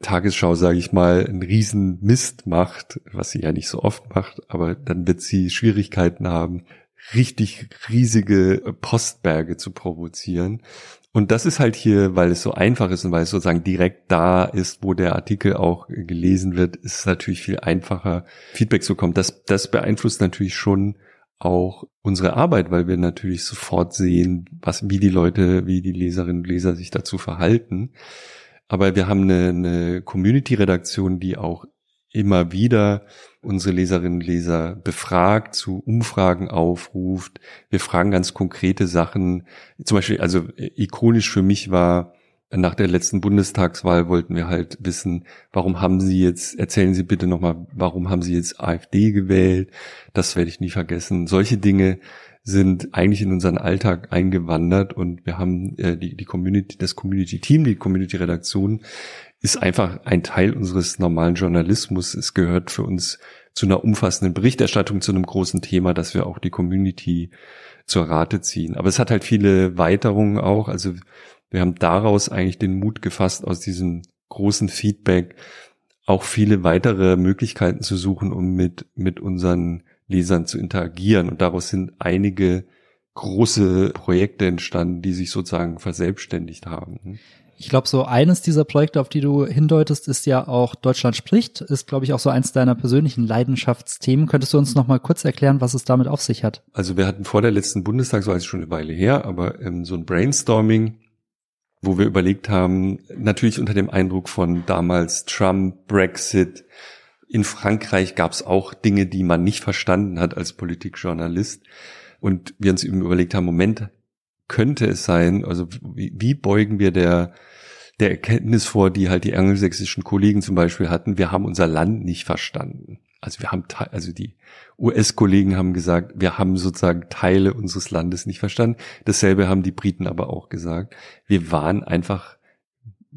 [SPEAKER 1] Tagesschau, sage ich mal, einen riesen Mist macht, was sie ja nicht so oft macht, aber dann wird sie Schwierigkeiten haben, richtig riesige Postberge zu provozieren. Und das ist halt hier, weil es so einfach ist und weil es sozusagen direkt da ist, wo der Artikel auch gelesen wird, ist es natürlich viel einfacher, Feedback zu bekommen. Das, das beeinflusst natürlich schon auch unsere Arbeit, weil wir natürlich sofort sehen, was, wie die Leute, wie die Leserinnen und Leser sich dazu verhalten. Aber wir haben eine, eine Community-Redaktion, die auch immer wieder unsere Leserinnen und Leser befragt, zu Umfragen aufruft. Wir fragen ganz konkrete Sachen. Zum Beispiel, also ikonisch für mich war, nach der letzten Bundestagswahl wollten wir halt wissen, warum haben Sie jetzt, erzählen Sie bitte nochmal, warum haben Sie jetzt AfD gewählt? Das werde ich nie vergessen. Solche Dinge sind eigentlich in unseren Alltag eingewandert und wir haben äh, die, die Community, das Community-Team, die Community-Redaktion ist einfach ein Teil unseres normalen Journalismus. Es gehört für uns zu einer umfassenden Berichterstattung zu einem großen Thema, dass wir auch die Community zur Rate ziehen. Aber es hat halt viele Weiterungen auch. Also wir haben daraus eigentlich den Mut gefasst, aus diesem großen Feedback auch viele weitere Möglichkeiten zu suchen, um mit, mit unseren Lesern zu interagieren. Und daraus sind einige große Projekte entstanden, die sich sozusagen verselbstständigt haben.
[SPEAKER 3] Ich glaube, so eines dieser Projekte, auf die du hindeutest, ist ja auch Deutschland spricht, ist, glaube ich, auch so eins deiner persönlichen Leidenschaftsthemen. Könntest du uns noch mal kurz erklären, was es damit auf sich hat?
[SPEAKER 1] Also wir hatten vor der letzten Bundestagswahl, ist schon eine Weile her, aber ähm, so ein Brainstorming, wo wir überlegt haben, natürlich unter dem Eindruck von damals Trump, Brexit, in Frankreich gab es auch Dinge, die man nicht verstanden hat als Politikjournalist. Und wir uns eben überlegt haben, Moment, könnte es sein, also wie, wie beugen wir der, der Erkenntnis vor, die halt die angelsächsischen Kollegen zum Beispiel hatten, wir haben unser Land nicht verstanden. Also wir haben, also die US-Kollegen haben gesagt, wir haben sozusagen Teile unseres Landes nicht verstanden. Dasselbe haben die Briten aber auch gesagt. Wir waren einfach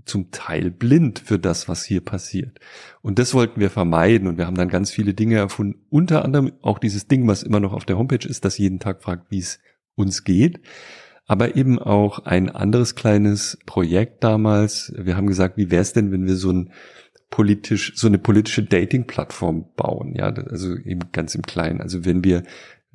[SPEAKER 1] zum Teil blind für das, was hier passiert. Und das wollten wir vermeiden und wir haben dann ganz viele Dinge erfunden. Unter anderem auch dieses Ding, was immer noch auf der Homepage ist, das jeden Tag fragt, wie es uns geht aber eben auch ein anderes kleines Projekt damals. Wir haben gesagt, wie wäre es denn, wenn wir so ein politisch, so eine politische Dating-Plattform bauen, ja, also eben ganz im Kleinen. Also wenn wir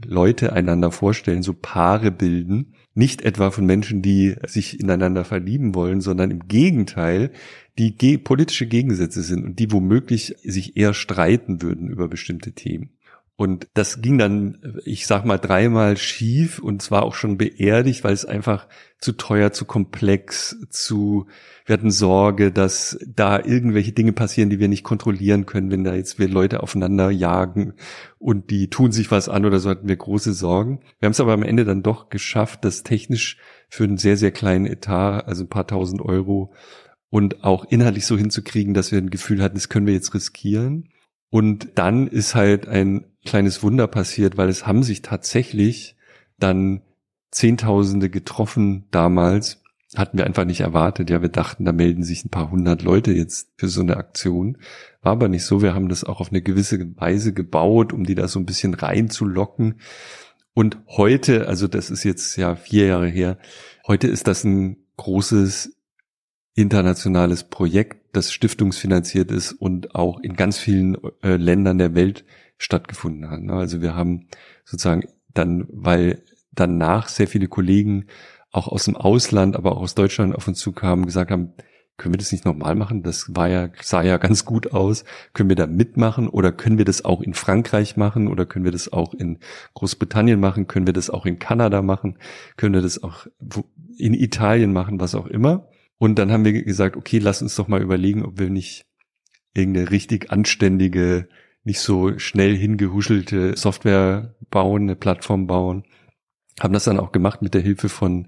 [SPEAKER 1] Leute einander vorstellen, so Paare bilden, nicht etwa von Menschen, die sich ineinander verlieben wollen, sondern im Gegenteil, die ge politische Gegensätze sind und die womöglich sich eher streiten würden über bestimmte Themen. Und das ging dann, ich sag mal, dreimal schief und zwar auch schon beerdigt, weil es einfach zu teuer, zu komplex, zu, wir hatten Sorge, dass da irgendwelche Dinge passieren, die wir nicht kontrollieren können, wenn da jetzt wir Leute aufeinander jagen und die tun sich was an oder so hatten wir große Sorgen. Wir haben es aber am Ende dann doch geschafft, das technisch für einen sehr, sehr kleinen Etat, also ein paar tausend Euro und auch inhaltlich so hinzukriegen, dass wir ein Gefühl hatten, das können wir jetzt riskieren. Und dann ist halt ein kleines Wunder passiert, weil es haben sich tatsächlich dann Zehntausende getroffen damals. Hatten wir einfach nicht erwartet. Ja, wir dachten, da melden sich ein paar hundert Leute jetzt für so eine Aktion. War aber nicht so. Wir haben das auch auf eine gewisse Weise gebaut, um die da so ein bisschen reinzulocken. Und heute, also das ist jetzt ja vier Jahre her, heute ist das ein großes internationales Projekt, das stiftungsfinanziert ist und auch in ganz vielen äh, Ländern der Welt stattgefunden hat. Ne? Also wir haben sozusagen dann, weil danach sehr viele Kollegen auch aus dem Ausland, aber auch aus Deutschland auf uns zukamen, gesagt haben, können wir das nicht nochmal machen? Das war ja, sah ja ganz gut aus. Können wir da mitmachen oder können wir das auch in Frankreich machen oder können wir das auch in Großbritannien machen? Können wir das auch in Kanada machen? Können wir das auch in Italien machen, was auch immer? Und dann haben wir gesagt, okay, lass uns doch mal überlegen, ob wir nicht irgendeine richtig anständige, nicht so schnell hingehuschelte Software bauen, eine Plattform bauen. Haben das dann auch gemacht mit der Hilfe von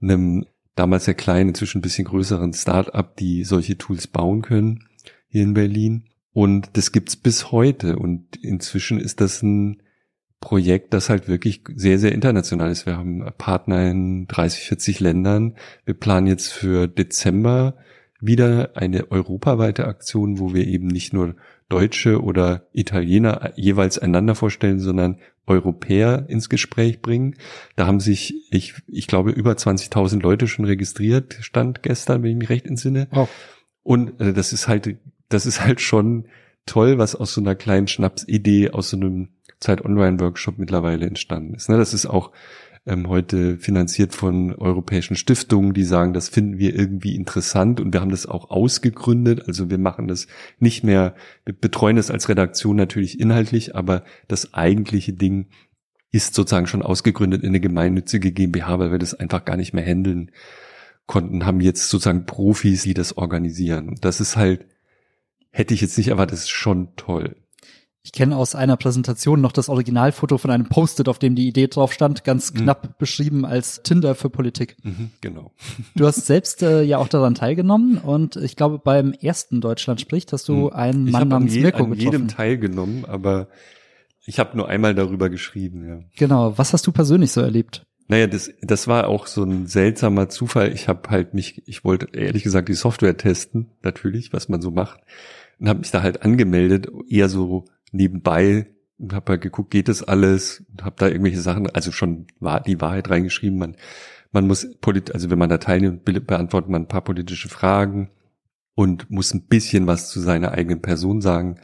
[SPEAKER 1] einem damals sehr kleinen, inzwischen ein bisschen größeren Start-up, die solche Tools bauen können hier in Berlin. Und das gibt's bis heute. Und inzwischen ist das ein Projekt, das halt wirklich sehr, sehr international ist. Wir haben Partner in 30, 40 Ländern. Wir planen jetzt für Dezember wieder eine europaweite Aktion, wo wir eben nicht nur Deutsche oder Italiener jeweils einander vorstellen, sondern Europäer ins Gespräch bringen. Da haben sich, ich, ich glaube, über 20.000 Leute schon registriert, stand gestern, wenn ich mich recht entsinne. Oh. Und äh, das ist halt, das ist halt schon toll, was aus so einer kleinen Schnapsidee, aus so einem Zeit Online Workshop mittlerweile entstanden ist. Ne? Das ist auch ähm, heute finanziert von europäischen Stiftungen, die sagen, das finden wir irgendwie interessant und wir haben das auch ausgegründet. Also wir machen das nicht mehr, wir betreuen das als Redaktion natürlich inhaltlich, aber das eigentliche Ding ist sozusagen schon ausgegründet in eine gemeinnützige GmbH, weil wir das einfach gar nicht mehr handeln konnten, haben jetzt sozusagen Profis, die das organisieren. Und das ist halt, hätte ich jetzt nicht erwartet, das ist schon toll.
[SPEAKER 3] Ich kenne aus einer Präsentation noch das Originalfoto von einem Post-it, auf dem die Idee drauf stand, ganz mhm. knapp mhm. beschrieben als Tinder für Politik.
[SPEAKER 1] Mhm, genau.
[SPEAKER 3] Du hast selbst äh, ja auch daran teilgenommen und ich glaube beim ersten Deutschland spricht hast du mhm. einen Mann namens
[SPEAKER 1] je,
[SPEAKER 3] Mirko
[SPEAKER 1] getroffen. Ich habe jedem teilgenommen, aber ich habe nur einmal darüber geschrieben. Ja.
[SPEAKER 3] Genau. Was hast du persönlich so erlebt?
[SPEAKER 1] Naja, das, das war auch so ein seltsamer Zufall. Ich habe halt mich, ich wollte ehrlich gesagt die Software testen, natürlich, was man so macht, und habe mich da halt angemeldet, eher so nebenbei und habe halt geguckt, geht das alles und habe da irgendwelche Sachen, also schon die Wahrheit reingeschrieben. Man, man muss, also wenn man da teilnimmt, beantwortet man ein paar politische Fragen und muss ein bisschen was zu seiner eigenen Person sagen,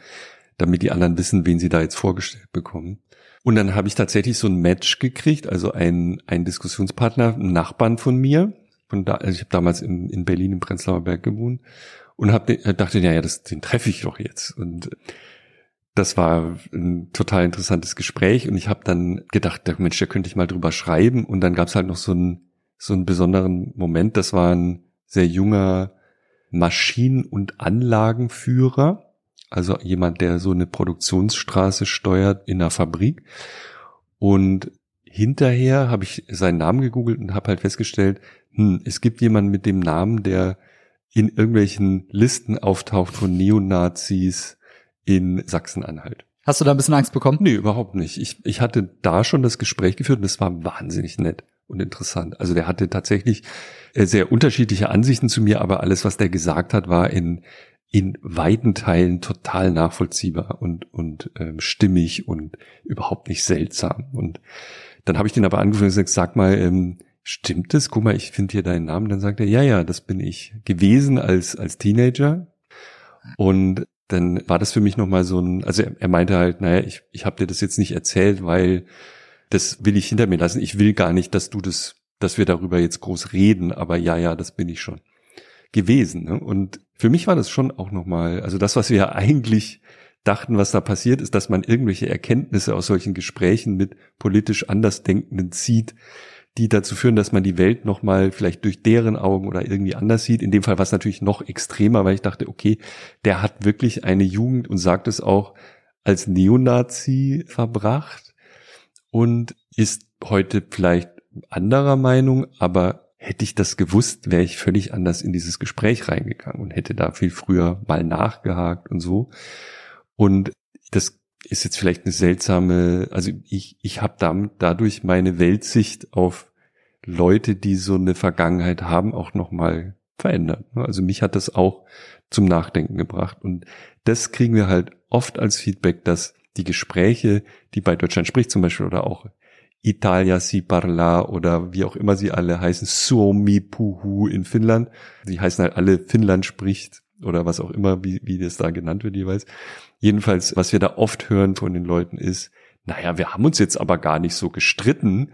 [SPEAKER 1] damit die anderen wissen, wen sie da jetzt vorgestellt bekommen. Und dann habe ich tatsächlich so ein Match gekriegt, also ein, ein Diskussionspartner, ein Nachbarn von mir. Von da, also ich habe damals in, in Berlin im Prenzlauer Berg gewohnt und hab, dachte, ja, ja, das, den treffe ich doch jetzt. Und das war ein total interessantes Gespräch und ich habe dann gedacht, Mensch, da könnte ich mal drüber schreiben und dann gab es halt noch so einen so einen besonderen Moment. Das war ein sehr junger Maschinen- und Anlagenführer, also jemand, der so eine Produktionsstraße steuert in einer Fabrik. Und hinterher habe ich seinen Namen gegoogelt und habe halt festgestellt, hm, es gibt jemanden mit dem Namen, der in irgendwelchen Listen auftaucht von Neonazis, in Sachsen-Anhalt.
[SPEAKER 3] Hast du da ein bisschen Angst bekommen?
[SPEAKER 1] Nee, überhaupt nicht. Ich, ich hatte da schon das Gespräch geführt und es war wahnsinnig nett und interessant. Also der hatte tatsächlich äh, sehr unterschiedliche Ansichten zu mir, aber alles, was der gesagt hat, war in, in weiten Teilen total nachvollziehbar und, und ähm, stimmig und überhaupt nicht seltsam. Und dann habe ich den aber angefangen und gesagt, sag mal, ähm, stimmt es? Guck mal, ich finde hier deinen Namen. Dann sagt er, ja, ja, das bin ich gewesen als, als Teenager. Und dann war das für mich nochmal so ein, also er, er meinte halt, naja, ich, ich habe dir das jetzt nicht erzählt, weil das will ich hinter mir lassen. Ich will gar nicht, dass du das, dass wir darüber jetzt groß reden, aber ja, ja, das bin ich schon gewesen. Ne? Und für mich war das schon auch nochmal, also das, was wir ja eigentlich dachten, was da passiert ist, dass man irgendwelche Erkenntnisse aus solchen Gesprächen mit politisch Andersdenkenden zieht, die dazu führen, dass man die Welt nochmal vielleicht durch deren Augen oder irgendwie anders sieht. In dem Fall war es natürlich noch extremer, weil ich dachte, okay, der hat wirklich eine Jugend und sagt es auch als Neonazi verbracht und ist heute vielleicht anderer Meinung, aber hätte ich das gewusst, wäre ich völlig anders in dieses Gespräch reingegangen und hätte da viel früher mal nachgehakt und so. Und das ist jetzt vielleicht eine seltsame, also ich, ich habe damit dadurch meine Weltsicht auf Leute, die so eine Vergangenheit haben, auch nochmal verändert. Also mich hat das auch zum Nachdenken gebracht. Und das kriegen wir halt oft als Feedback, dass die Gespräche, die bei Deutschland spricht zum Beispiel oder auch Italia si parla oder wie auch immer sie alle heißen, Suomi puhu in Finnland. Die heißen halt alle Finnland spricht oder was auch immer, wie, wie das da genannt wird jeweils. Jedenfalls, was wir da oft hören von den Leuten ist, naja, wir haben uns jetzt aber gar nicht so gestritten.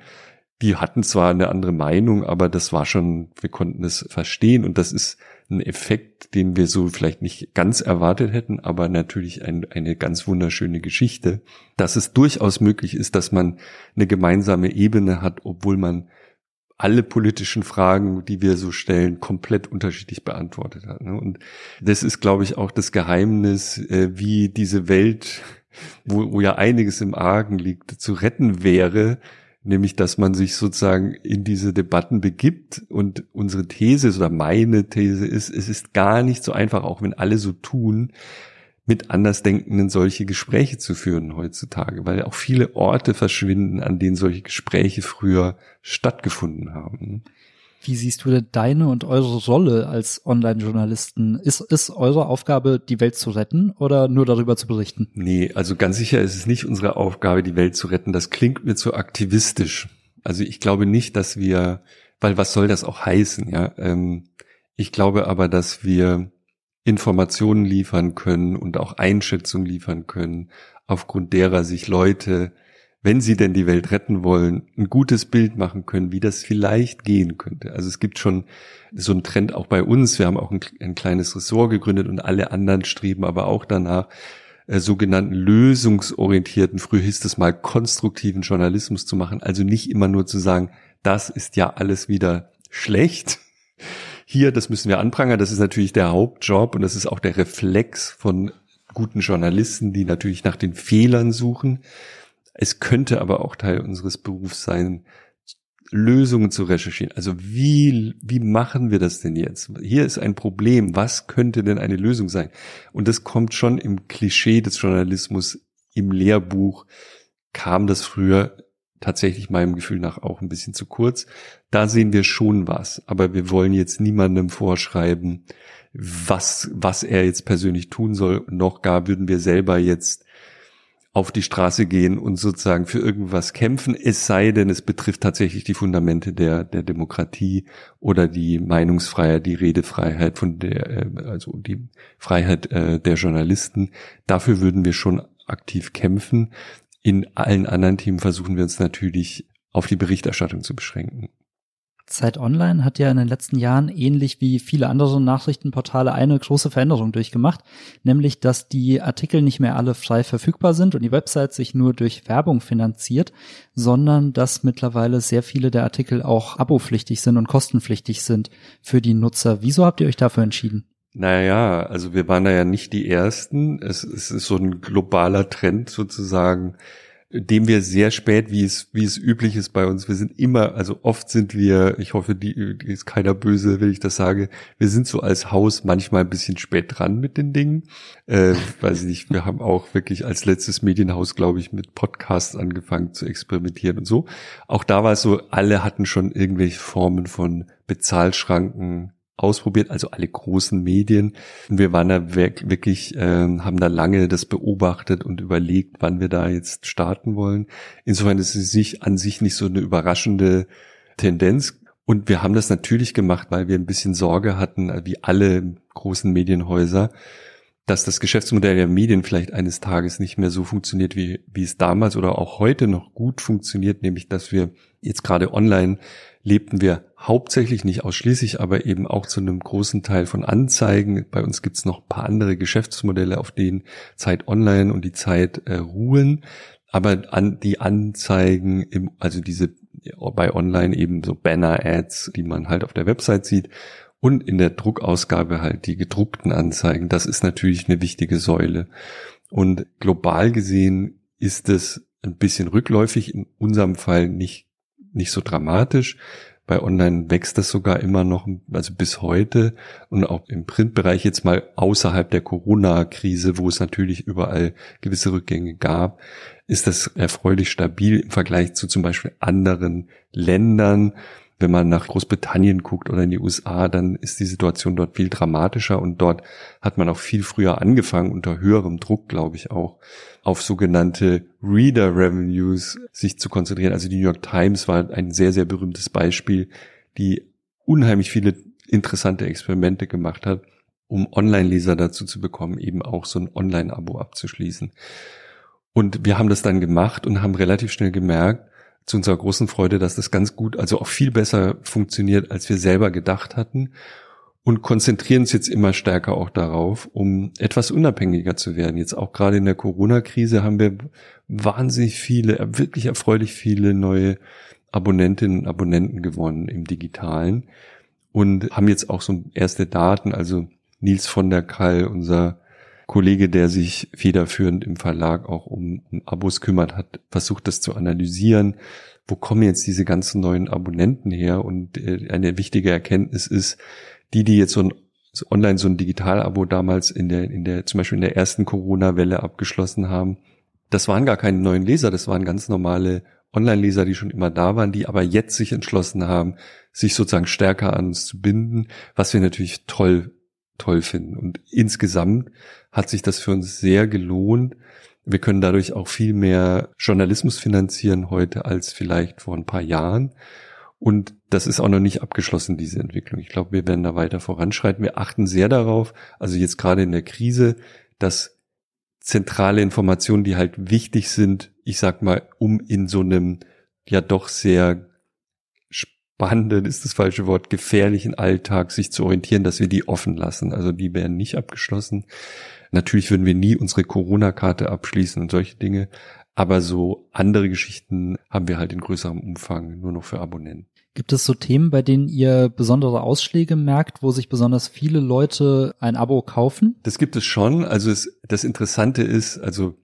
[SPEAKER 1] Die hatten zwar eine andere Meinung, aber das war schon, wir konnten es verstehen und das ist ein Effekt, den wir so vielleicht nicht ganz erwartet hätten, aber natürlich ein, eine ganz wunderschöne Geschichte, dass es durchaus möglich ist, dass man eine gemeinsame Ebene hat, obwohl man alle politischen Fragen, die wir so stellen, komplett unterschiedlich beantwortet hat. Ne? Und das ist, glaube ich, auch das Geheimnis, äh, wie diese Welt, wo, wo ja einiges im Argen liegt, zu retten wäre, nämlich dass man sich sozusagen in diese Debatten begibt und unsere These oder meine These ist, es ist gar nicht so einfach, auch wenn alle so tun, mit Andersdenkenden solche Gespräche zu führen heutzutage, weil auch viele Orte verschwinden, an denen solche Gespräche früher stattgefunden haben.
[SPEAKER 3] Wie siehst du denn deine und eure Rolle als Online-Journalisten? Ist, ist eure Aufgabe, die Welt zu retten oder nur darüber zu berichten?
[SPEAKER 1] Nee, also ganz sicher ist es nicht unsere Aufgabe, die Welt zu retten. Das klingt mir zu aktivistisch. Also ich glaube nicht, dass wir, weil was soll das auch heißen, ja? Ähm, ich glaube aber, dass wir Informationen liefern können und auch Einschätzungen liefern können, aufgrund derer sich Leute wenn sie denn die Welt retten wollen, ein gutes Bild machen können, wie das vielleicht gehen könnte. Also es gibt schon so einen Trend auch bei uns. Wir haben auch ein, ein kleines Ressort gegründet und alle anderen streben aber auch danach, äh, sogenannten lösungsorientierten, früher hieß es mal konstruktiven Journalismus zu machen. Also nicht immer nur zu sagen, das ist ja alles wieder schlecht. Hier, das müssen wir anprangern. Das ist natürlich der Hauptjob und das ist auch der Reflex von guten Journalisten, die natürlich nach den Fehlern suchen es könnte aber auch Teil unseres Berufs sein, Lösungen zu recherchieren. Also wie, wie machen wir das denn jetzt? Hier ist ein Problem. Was könnte denn eine Lösung sein? Und das kommt schon im Klischee des Journalismus, im Lehrbuch kam das früher tatsächlich meinem Gefühl nach auch ein bisschen zu kurz. Da sehen wir schon was, aber wir wollen jetzt niemandem vorschreiben, was, was er jetzt persönlich tun soll. Noch gar würden wir selber jetzt auf die Straße gehen und sozusagen für irgendwas kämpfen, es sei denn, es betrifft tatsächlich die Fundamente der, der Demokratie oder die Meinungsfreiheit, die Redefreiheit von der, äh, also die Freiheit äh, der Journalisten. Dafür würden wir schon aktiv kämpfen. In allen anderen Themen versuchen wir uns natürlich auf die Berichterstattung zu beschränken.
[SPEAKER 3] Zeit Online hat ja in den letzten Jahren ähnlich wie viele andere Nachrichtenportale eine große Veränderung durchgemacht, nämlich dass die Artikel nicht mehr alle frei verfügbar sind und die Website sich nur durch Werbung finanziert, sondern dass mittlerweile sehr viele der Artikel auch abopflichtig sind und kostenpflichtig sind für die Nutzer. Wieso habt ihr euch dafür entschieden?
[SPEAKER 1] Naja, also wir waren da ja nicht die Ersten. Es, es ist so ein globaler Trend sozusagen, dem wir sehr spät, wie es, wie es üblich ist bei uns, wir sind immer, also oft sind wir, ich hoffe, die, die ist keiner böse, wenn ich das sage, wir sind so als Haus manchmal ein bisschen spät dran mit den Dingen. Äh, weiß ich nicht, wir haben auch wirklich als letztes Medienhaus, glaube ich, mit Podcasts angefangen zu experimentieren und so. Auch da war es so, alle hatten schon irgendwelche Formen von Bezahlschranken, ausprobiert, also alle großen Medien. Und wir waren da wirklich, äh, haben da lange das beobachtet und überlegt, wann wir da jetzt starten wollen. Insofern ist es sich an sich nicht so eine überraschende Tendenz. Und wir haben das natürlich gemacht, weil wir ein bisschen Sorge hatten, wie alle großen Medienhäuser, dass das Geschäftsmodell der Medien vielleicht eines Tages nicht mehr so funktioniert, wie, wie es damals oder auch heute noch gut funktioniert, nämlich dass wir jetzt gerade online lebten wir hauptsächlich, nicht ausschließlich, aber eben auch zu einem großen Teil von Anzeigen. Bei uns gibt's noch ein paar andere Geschäftsmodelle, auf denen Zeit Online und die Zeit äh, ruhen. Aber an die Anzeigen, im, also diese bei Online eben so Banner-Ads, die man halt auf der Website sieht und in der Druckausgabe halt die gedruckten Anzeigen, das ist natürlich eine wichtige Säule. Und global gesehen ist es ein bisschen rückläufig, in unserem Fall nicht nicht so dramatisch. Bei Online wächst das sogar immer noch, also bis heute und auch im Printbereich jetzt mal außerhalb der Corona-Krise, wo es natürlich überall gewisse Rückgänge gab, ist das erfreulich stabil im Vergleich zu zum Beispiel anderen Ländern. Wenn man nach Großbritannien guckt oder in die USA, dann ist die Situation dort viel dramatischer und dort hat man auch viel früher angefangen, unter höherem Druck, glaube ich auch, auf sogenannte Reader Revenues sich zu konzentrieren. Also die New York Times war ein sehr, sehr berühmtes Beispiel, die unheimlich viele interessante Experimente gemacht hat, um Online-Leser dazu zu bekommen, eben auch so ein Online-Abo abzuschließen. Und wir haben das dann gemacht und haben relativ schnell gemerkt, zu unserer großen Freude, dass das ganz gut, also auch viel besser funktioniert, als wir selber gedacht hatten und konzentrieren uns jetzt immer stärker auch darauf, um etwas unabhängiger zu werden. Jetzt auch gerade in der Corona-Krise haben wir wahnsinnig viele, wirklich erfreulich viele neue Abonnentinnen und Abonnenten gewonnen im Digitalen und haben jetzt auch so erste Daten, also Nils von der Kall, unser Kollege, der sich federführend im Verlag auch um, um Abos kümmert, hat versucht, das zu analysieren. Wo kommen jetzt diese ganzen neuen Abonnenten her? Und äh, eine wichtige Erkenntnis ist, die, die jetzt so ein so online so ein Digital-Abo damals in der, in der, zum Beispiel in der ersten Corona-Welle abgeschlossen haben, das waren gar keine neuen Leser, das waren ganz normale Online-Leser, die schon immer da waren, die aber jetzt sich entschlossen haben, sich sozusagen stärker an uns zu binden, was wir natürlich toll toll finden. Und insgesamt hat sich das für uns sehr gelohnt. Wir können dadurch auch viel mehr Journalismus finanzieren heute als vielleicht vor ein paar Jahren. Und das ist auch noch nicht abgeschlossen, diese Entwicklung. Ich glaube, wir werden da weiter voranschreiten. Wir achten sehr darauf, also jetzt gerade in der Krise, dass zentrale Informationen, die halt wichtig sind, ich sag mal, um in so einem ja doch sehr spannenden ist das falsche Wort, gefährlichen Alltag sich zu orientieren, dass wir die offen lassen. Also die werden nicht abgeschlossen. Natürlich würden wir nie unsere Corona-Karte abschließen und solche Dinge. Aber so andere Geschichten haben wir halt in größerem Umfang nur noch für Abonnenten.
[SPEAKER 3] Gibt es so Themen, bei denen ihr besondere Ausschläge merkt, wo sich besonders viele Leute ein Abo kaufen?
[SPEAKER 1] Das gibt es schon. Also es, das Interessante ist, also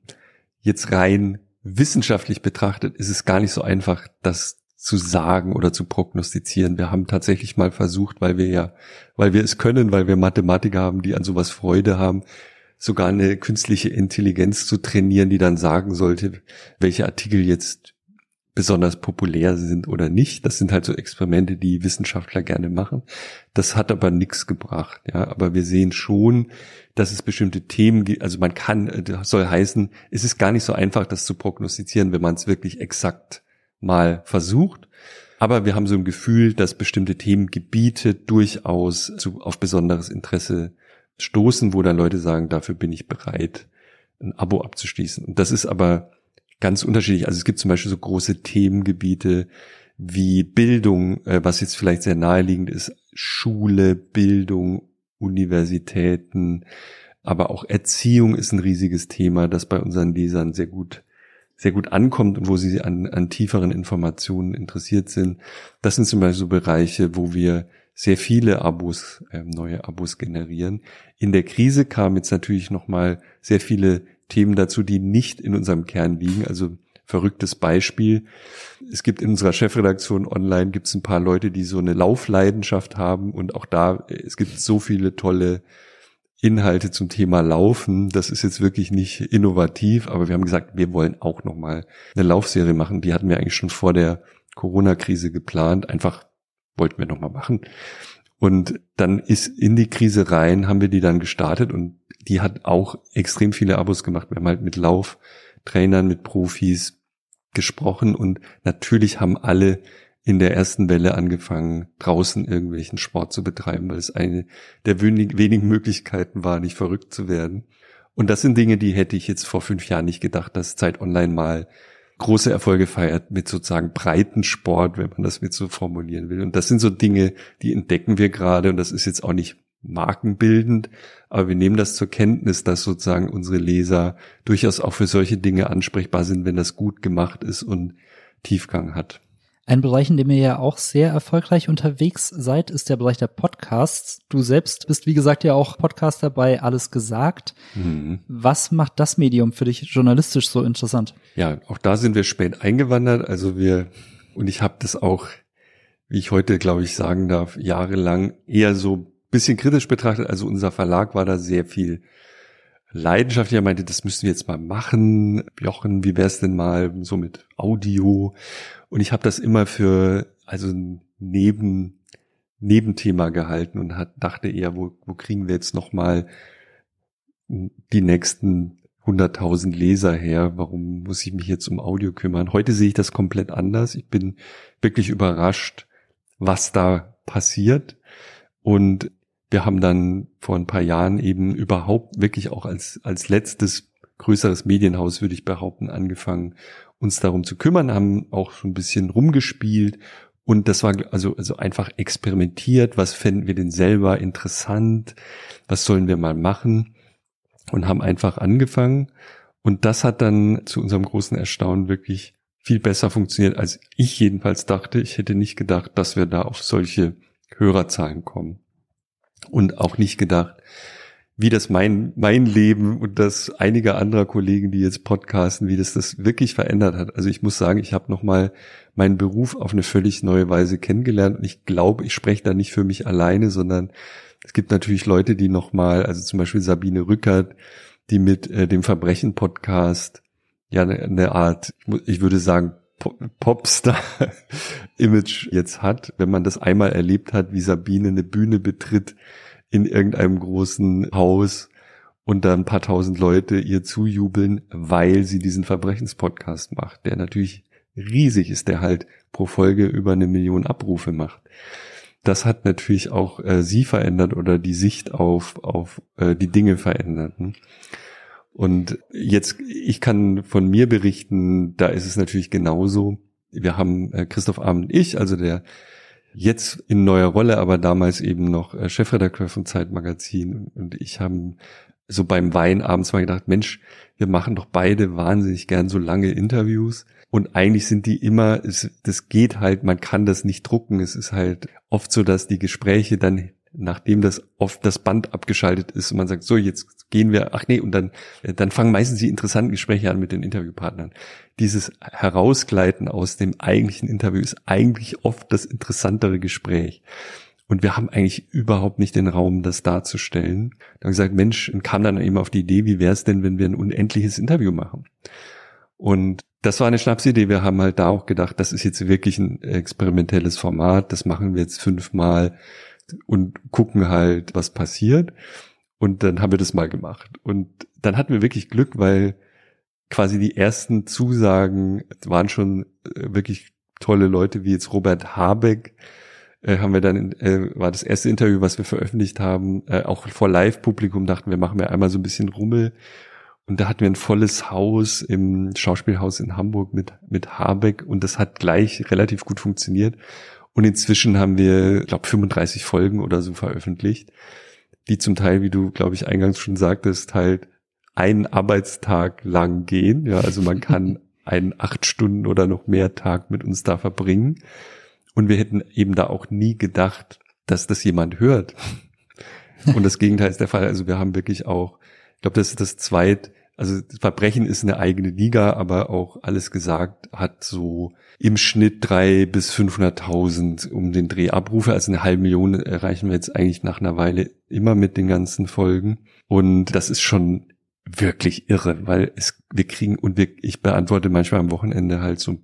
[SPEAKER 1] jetzt rein wissenschaftlich betrachtet, ist es gar nicht so einfach, das zu sagen oder zu prognostizieren. Wir haben tatsächlich mal versucht, weil wir ja, weil wir es können, weil wir Mathematiker haben, die an sowas Freude haben, sogar eine künstliche Intelligenz zu trainieren, die dann sagen sollte, welche Artikel jetzt besonders populär sind oder nicht. Das sind halt so Experimente, die Wissenschaftler gerne machen. Das hat aber nichts gebracht. Ja, aber wir sehen schon, dass es bestimmte Themen gibt. Also man kann, das soll heißen, es ist gar nicht so einfach, das zu prognostizieren, wenn man es wirklich exakt mal versucht. Aber wir haben so ein Gefühl, dass bestimmte Themengebiete durchaus zu, auf besonderes Interesse stoßen, wo dann Leute sagen, dafür bin ich bereit, ein Abo abzuschließen. Und das ist aber ganz unterschiedlich. Also es gibt zum Beispiel so große Themengebiete wie Bildung, äh, was jetzt vielleicht sehr naheliegend ist, Schule, Bildung, Universitäten, aber auch Erziehung ist ein riesiges Thema, das bei unseren Lesern sehr gut sehr gut ankommt und wo sie an, an tieferen Informationen interessiert sind. Das sind zum Beispiel so Bereiche, wo wir sehr viele Abos, äh, neue Abos generieren. In der Krise kamen jetzt natürlich nochmal sehr viele Themen dazu, die nicht in unserem Kern liegen. Also verrücktes Beispiel. Es gibt in unserer Chefredaktion online gibt es ein paar Leute, die so eine Laufleidenschaft haben und auch da, es gibt so viele tolle Inhalte zum Thema Laufen. Das ist jetzt wirklich nicht innovativ, aber wir haben gesagt, wir wollen auch nochmal eine Laufserie machen. Die hatten wir eigentlich schon vor der Corona-Krise geplant. Einfach wollten wir nochmal machen. Und dann ist in die Krise rein, haben wir die dann gestartet und die hat auch extrem viele Abos gemacht. Wir haben halt mit Lauftrainern, mit Profis gesprochen und natürlich haben alle in der ersten Welle angefangen, draußen irgendwelchen Sport zu betreiben, weil es eine der wenigen Möglichkeiten war, nicht verrückt zu werden. Und das sind Dinge, die hätte ich jetzt vor fünf Jahren nicht gedacht, dass Zeit Online mal große Erfolge feiert mit sozusagen breiten Sport, wenn man das mit so formulieren will. Und das sind so Dinge, die entdecken wir gerade und das ist jetzt auch nicht markenbildend, aber wir nehmen das zur Kenntnis, dass sozusagen unsere Leser durchaus auch für solche Dinge ansprechbar sind, wenn das gut gemacht ist und Tiefgang hat.
[SPEAKER 3] Ein Bereich, in dem ihr ja auch sehr erfolgreich unterwegs seid, ist der Bereich der Podcasts. Du selbst bist, wie gesagt, ja auch Podcaster bei Alles gesagt. Mhm. Was macht das Medium für dich journalistisch so interessant?
[SPEAKER 1] Ja, auch da sind wir spät eingewandert. Also wir, und ich habe das auch, wie ich heute, glaube ich, sagen darf, jahrelang eher so bisschen kritisch betrachtet. Also unser Verlag war da sehr viel leidenschaftlich. Er meinte, das müssen wir jetzt mal machen. Jochen, wie wär's denn mal so mit Audio? Und ich habe das immer für also Neben, Nebenthema gehalten und hat, dachte eher, wo, wo kriegen wir jetzt nochmal die nächsten 100.000 Leser her? Warum muss ich mich jetzt um Audio kümmern? Heute sehe ich das komplett anders. Ich bin wirklich überrascht, was da passiert. Und wir haben dann vor ein paar Jahren eben überhaupt wirklich auch als, als letztes größeres Medienhaus, würde ich behaupten, angefangen, uns darum zu kümmern, haben auch so ein bisschen rumgespielt und das war also, also einfach experimentiert, was fänden wir denn selber interessant, was sollen wir mal machen und haben einfach angefangen. Und das hat dann zu unserem großen Erstaunen wirklich viel besser funktioniert, als ich jedenfalls dachte. Ich hätte nicht gedacht, dass wir da auf solche Hörerzahlen kommen. Und auch nicht gedacht, wie das mein, mein Leben und das einiger anderer Kollegen, die jetzt podcasten, wie das das wirklich verändert hat. Also ich muss sagen, ich habe nochmal meinen Beruf auf eine völlig neue Weise kennengelernt und ich glaube, ich spreche da nicht für mich alleine, sondern es gibt natürlich Leute, die nochmal, also zum Beispiel Sabine Rückert, die mit äh, dem Verbrechen-Podcast ja eine, eine Art, ich würde sagen, Popstar-Image jetzt hat, wenn man das einmal erlebt hat, wie Sabine eine Bühne betritt in irgendeinem großen Haus und da ein paar tausend Leute ihr zujubeln, weil sie diesen Verbrechenspodcast macht, der natürlich riesig ist, der halt pro Folge über eine Million Abrufe macht. Das hat natürlich auch äh, sie verändert oder die Sicht auf, auf äh, die Dinge verändert. Ne? Und jetzt, ich kann von mir berichten, da ist es natürlich genauso. Wir haben äh, Christoph Arm und ich, also der jetzt in neuer Rolle, aber damals eben noch äh, Chefredakteur vom Zeitmagazin und ich haben so beim Wein abends mal gedacht, Mensch, wir machen doch beide wahnsinnig gern so lange Interviews und eigentlich sind die immer, es, das geht halt, man kann das nicht drucken. Es ist halt oft so, dass die Gespräche dann nachdem das oft das Band abgeschaltet ist und man sagt, so, jetzt gehen wir, ach nee, und dann, äh, dann fangen meistens die interessanten Gespräche an mit den Interviewpartnern. Dieses Herausgleiten aus dem eigentlichen Interview ist eigentlich oft das interessantere Gespräch. Und wir haben eigentlich überhaupt nicht den Raum, das darzustellen. Dann gesagt, Mensch, und kam dann eben auf die Idee, wie wäre es denn, wenn wir ein unendliches Interview machen? Und das war eine Schnapsidee. Wir haben halt da auch gedacht, das ist jetzt wirklich ein experimentelles Format. Das machen wir jetzt fünfmal und gucken halt, was passiert. Und dann haben wir das mal gemacht. Und dann hatten wir wirklich Glück, weil quasi die ersten Zusagen waren schon äh, wirklich tolle Leute, wie jetzt Robert Habeck, äh, haben wir dann, äh, war das erste Interview, was wir veröffentlicht haben, auch vor Live-Publikum dachten wir, machen wir einmal so ein bisschen Rummel. Und da hatten wir ein volles Haus im Schauspielhaus in Hamburg mit, mit Habeck und das hat gleich relativ gut funktioniert. Und inzwischen haben wir, glaube 35 Folgen oder so veröffentlicht, die zum Teil, wie du, glaube ich, eingangs schon sagtest, halt einen Arbeitstag lang gehen. Ja, also man kann einen acht Stunden oder noch mehr Tag mit uns da verbringen. Und wir hätten eben da auch nie gedacht, dass das jemand hört. Und das Gegenteil ist der Fall. Also wir haben wirklich auch, ich glaube, das ist das zweit also Verbrechen ist eine eigene Liga, aber auch alles gesagt hat so im Schnitt drei bis 500.000 um den Dreh Abrufe. Also eine halbe Million erreichen wir jetzt eigentlich nach einer Weile immer mit den ganzen Folgen. Und das ist schon wirklich irre, weil es, wir kriegen und wir, ich beantworte manchmal am Wochenende halt so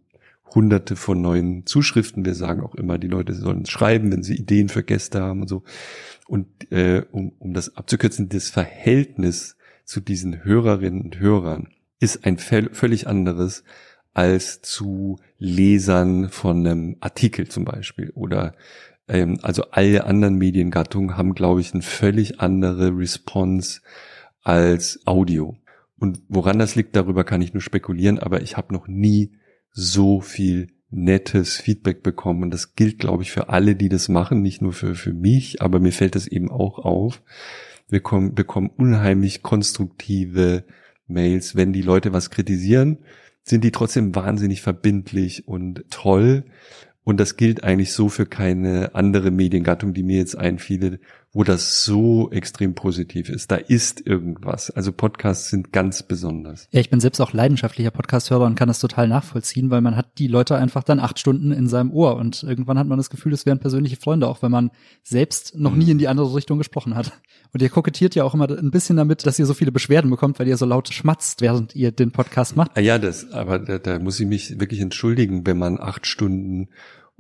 [SPEAKER 1] hunderte von neuen Zuschriften. Wir sagen auch immer, die Leute sollen schreiben, wenn sie Ideen für Gäste haben und so. Und äh, um, um das abzukürzen, das Verhältnis zu diesen Hörerinnen und Hörern ist ein völlig anderes als zu Lesern von einem Artikel zum Beispiel oder ähm, also alle anderen Mediengattungen haben, glaube ich, eine völlig andere Response als Audio. Und woran das liegt, darüber kann ich nur spekulieren, aber ich habe noch nie so viel nettes Feedback bekommen. Und das gilt, glaube ich, für alle, die das machen, nicht nur für, für mich, aber mir fällt das eben auch auf, wir kommen, bekommen unheimlich konstruktive Mails. Wenn die Leute was kritisieren, sind die trotzdem wahnsinnig verbindlich und toll. Und das gilt eigentlich so für keine andere Mediengattung, die mir jetzt einfiele, wo das so extrem positiv ist. Da ist irgendwas. Also Podcasts sind ganz besonders.
[SPEAKER 3] Ja, ich bin selbst auch leidenschaftlicher Podcast-Hörer und kann das total nachvollziehen, weil man hat die Leute einfach dann acht Stunden in seinem Ohr und irgendwann hat man das Gefühl, es wären persönliche Freunde, auch wenn man selbst noch nie mhm. in die andere Richtung gesprochen hat. Und ihr kokettiert ja auch immer ein bisschen damit, dass ihr so viele Beschwerden bekommt, weil ihr so laut schmatzt, während ihr den Podcast macht.
[SPEAKER 1] Ah ja, das, aber da, da muss ich mich wirklich entschuldigen, wenn man acht Stunden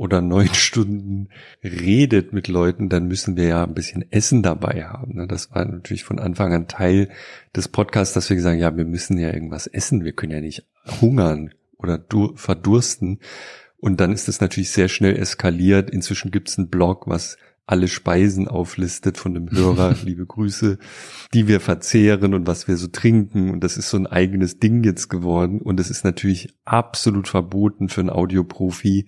[SPEAKER 1] oder neun Stunden redet mit Leuten, dann müssen wir ja ein bisschen Essen dabei haben. Ne? Das war natürlich von Anfang an Teil des Podcasts, dass wir gesagt haben, ja, wir müssen ja irgendwas essen. Wir können ja nicht hungern oder verdursten. Und dann ist es natürlich sehr schnell eskaliert. Inzwischen gibt es einen Blog, was alle Speisen auflistet von dem Hörer, liebe Grüße, die wir verzehren und was wir so trinken. Und das ist so ein eigenes Ding jetzt geworden. Und es ist natürlich absolut verboten für einen Audioprofi,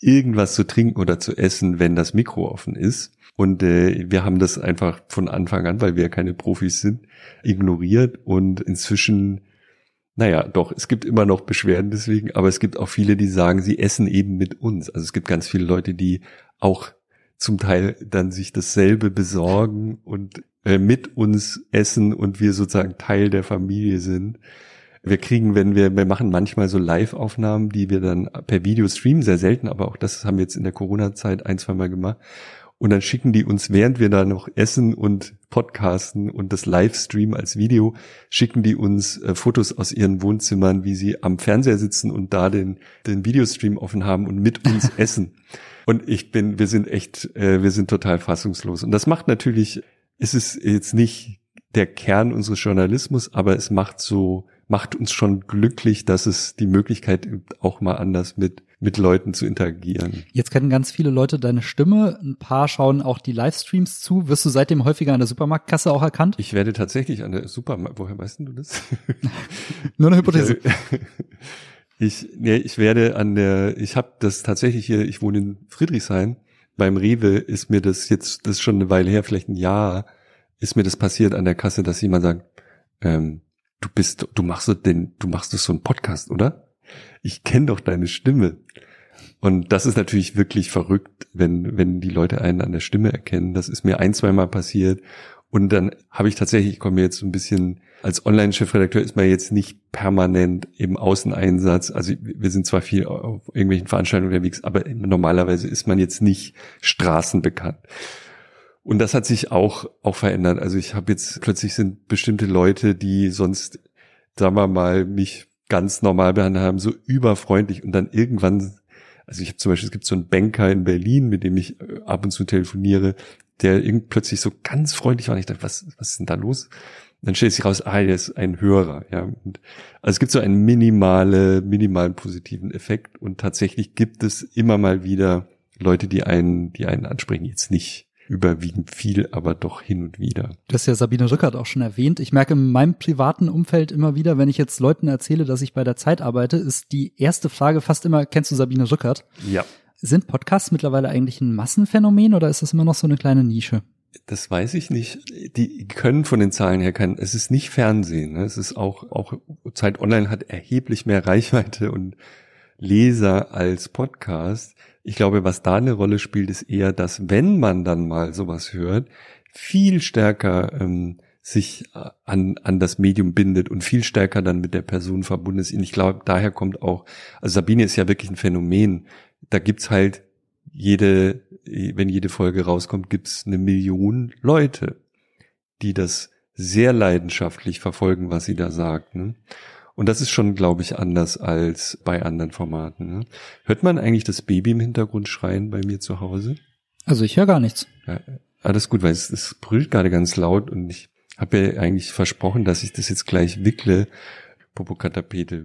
[SPEAKER 1] irgendwas zu trinken oder zu essen, wenn das Mikro offen ist. Und äh, wir haben das einfach von Anfang an, weil wir ja keine Profis sind, ignoriert. Und inzwischen naja, doch, es gibt immer noch Beschwerden deswegen, aber es gibt auch viele, die sagen, sie essen eben mit uns. Also es gibt ganz viele Leute, die auch zum Teil dann sich dasselbe besorgen und äh, mit uns essen und wir sozusagen Teil der Familie sind. Wir kriegen, wenn wir, wir machen manchmal so Live-Aufnahmen, die wir dann per Video streamen, sehr selten, aber auch das haben wir jetzt in der Corona-Zeit ein, zwei Mal gemacht. Und dann schicken die uns, während wir da noch essen und podcasten und das Livestream als Video, schicken die uns äh, Fotos aus ihren Wohnzimmern, wie sie am Fernseher sitzen und da den, den Videostream offen haben und mit uns essen. Und ich bin, wir sind echt, äh, wir sind total fassungslos. Und das macht natürlich, es ist jetzt nicht der Kern unseres Journalismus, aber es macht so, macht uns schon glücklich, dass es die Möglichkeit gibt, auch mal anders mit mit Leuten zu interagieren.
[SPEAKER 3] Jetzt kennen ganz viele Leute deine Stimme. Ein paar schauen auch die Livestreams zu. Wirst du seitdem häufiger an der Supermarktkasse auch erkannt?
[SPEAKER 1] Ich werde tatsächlich an der Supermarkt. Woher weißt du das?
[SPEAKER 3] Nur eine Hypothese.
[SPEAKER 1] Ich, nee, ich werde an der, ich habe das tatsächlich hier, ich wohne in Friedrichshain. Beim Rewe ist mir das jetzt, das ist schon eine Weile her, vielleicht ein Jahr, ist mir das passiert an der Kasse, dass jemand sagt, ähm, du bist, du machst so den, du machst so einen Podcast, oder? Ich kenne doch deine Stimme. Und das ist natürlich wirklich verrückt, wenn, wenn die Leute einen an der Stimme erkennen. Das ist mir ein, zwei Mal passiert. Und dann habe ich tatsächlich, ich komme jetzt so ein bisschen, als Online-Chefredakteur ist man jetzt nicht permanent im Außeneinsatz. Also wir sind zwar viel auf irgendwelchen Veranstaltungen unterwegs, aber normalerweise ist man jetzt nicht straßenbekannt. Und das hat sich auch, auch verändert. Also ich habe jetzt, plötzlich sind bestimmte Leute, die sonst, sagen wir mal, mich ganz normal behandelt haben, so überfreundlich und dann irgendwann also ich habe zum Beispiel, es gibt so einen Banker in Berlin, mit dem ich äh, ab und zu telefoniere, der irgendwie plötzlich so ganz freundlich war. Und ich dachte, was, was ist denn da los? Dann stellt sich raus, ah, der ist ein Hörer, ja. Und also es gibt so einen minimale, minimalen positiven Effekt und tatsächlich gibt es immer mal wieder Leute, die einen, die einen ansprechen. Jetzt nicht überwiegend viel, aber doch hin und wieder.
[SPEAKER 3] Du hast ja Sabine Rückert auch schon erwähnt. Ich merke in meinem privaten Umfeld immer wieder, wenn ich jetzt Leuten erzähle, dass ich bei der Zeit arbeite, ist die erste Frage fast immer, kennst du Sabine Rückert?
[SPEAKER 1] Ja.
[SPEAKER 3] Sind Podcasts mittlerweile eigentlich ein Massenphänomen oder ist das immer noch so eine kleine Nische?
[SPEAKER 1] Das weiß ich nicht. Die können von den Zahlen her kein, es ist nicht Fernsehen. Ne? Es ist auch, auch Zeit Online hat erheblich mehr Reichweite und Leser als Podcast. Ich glaube, was da eine Rolle spielt, ist eher, dass wenn man dann mal sowas hört, viel stärker ähm, sich äh, an, an das Medium bindet und viel stärker dann mit der Person verbunden ist. Und ich glaube, daher kommt auch, also Sabine ist ja wirklich ein Phänomen da gibt's halt jede, wenn jede Folge rauskommt, gibt's eine Million Leute, die das sehr leidenschaftlich verfolgen, was sie da sagt. Ne? Und das ist schon, glaube ich, anders als bei anderen Formaten. Ne? Hört man eigentlich das Baby im Hintergrund schreien bei mir zu Hause?
[SPEAKER 3] Also ich höre gar nichts.
[SPEAKER 1] Ja, alles gut, weil es, es brüllt gerade ganz laut und ich habe ja eigentlich versprochen, dass ich das jetzt gleich wickle. Popokatapete.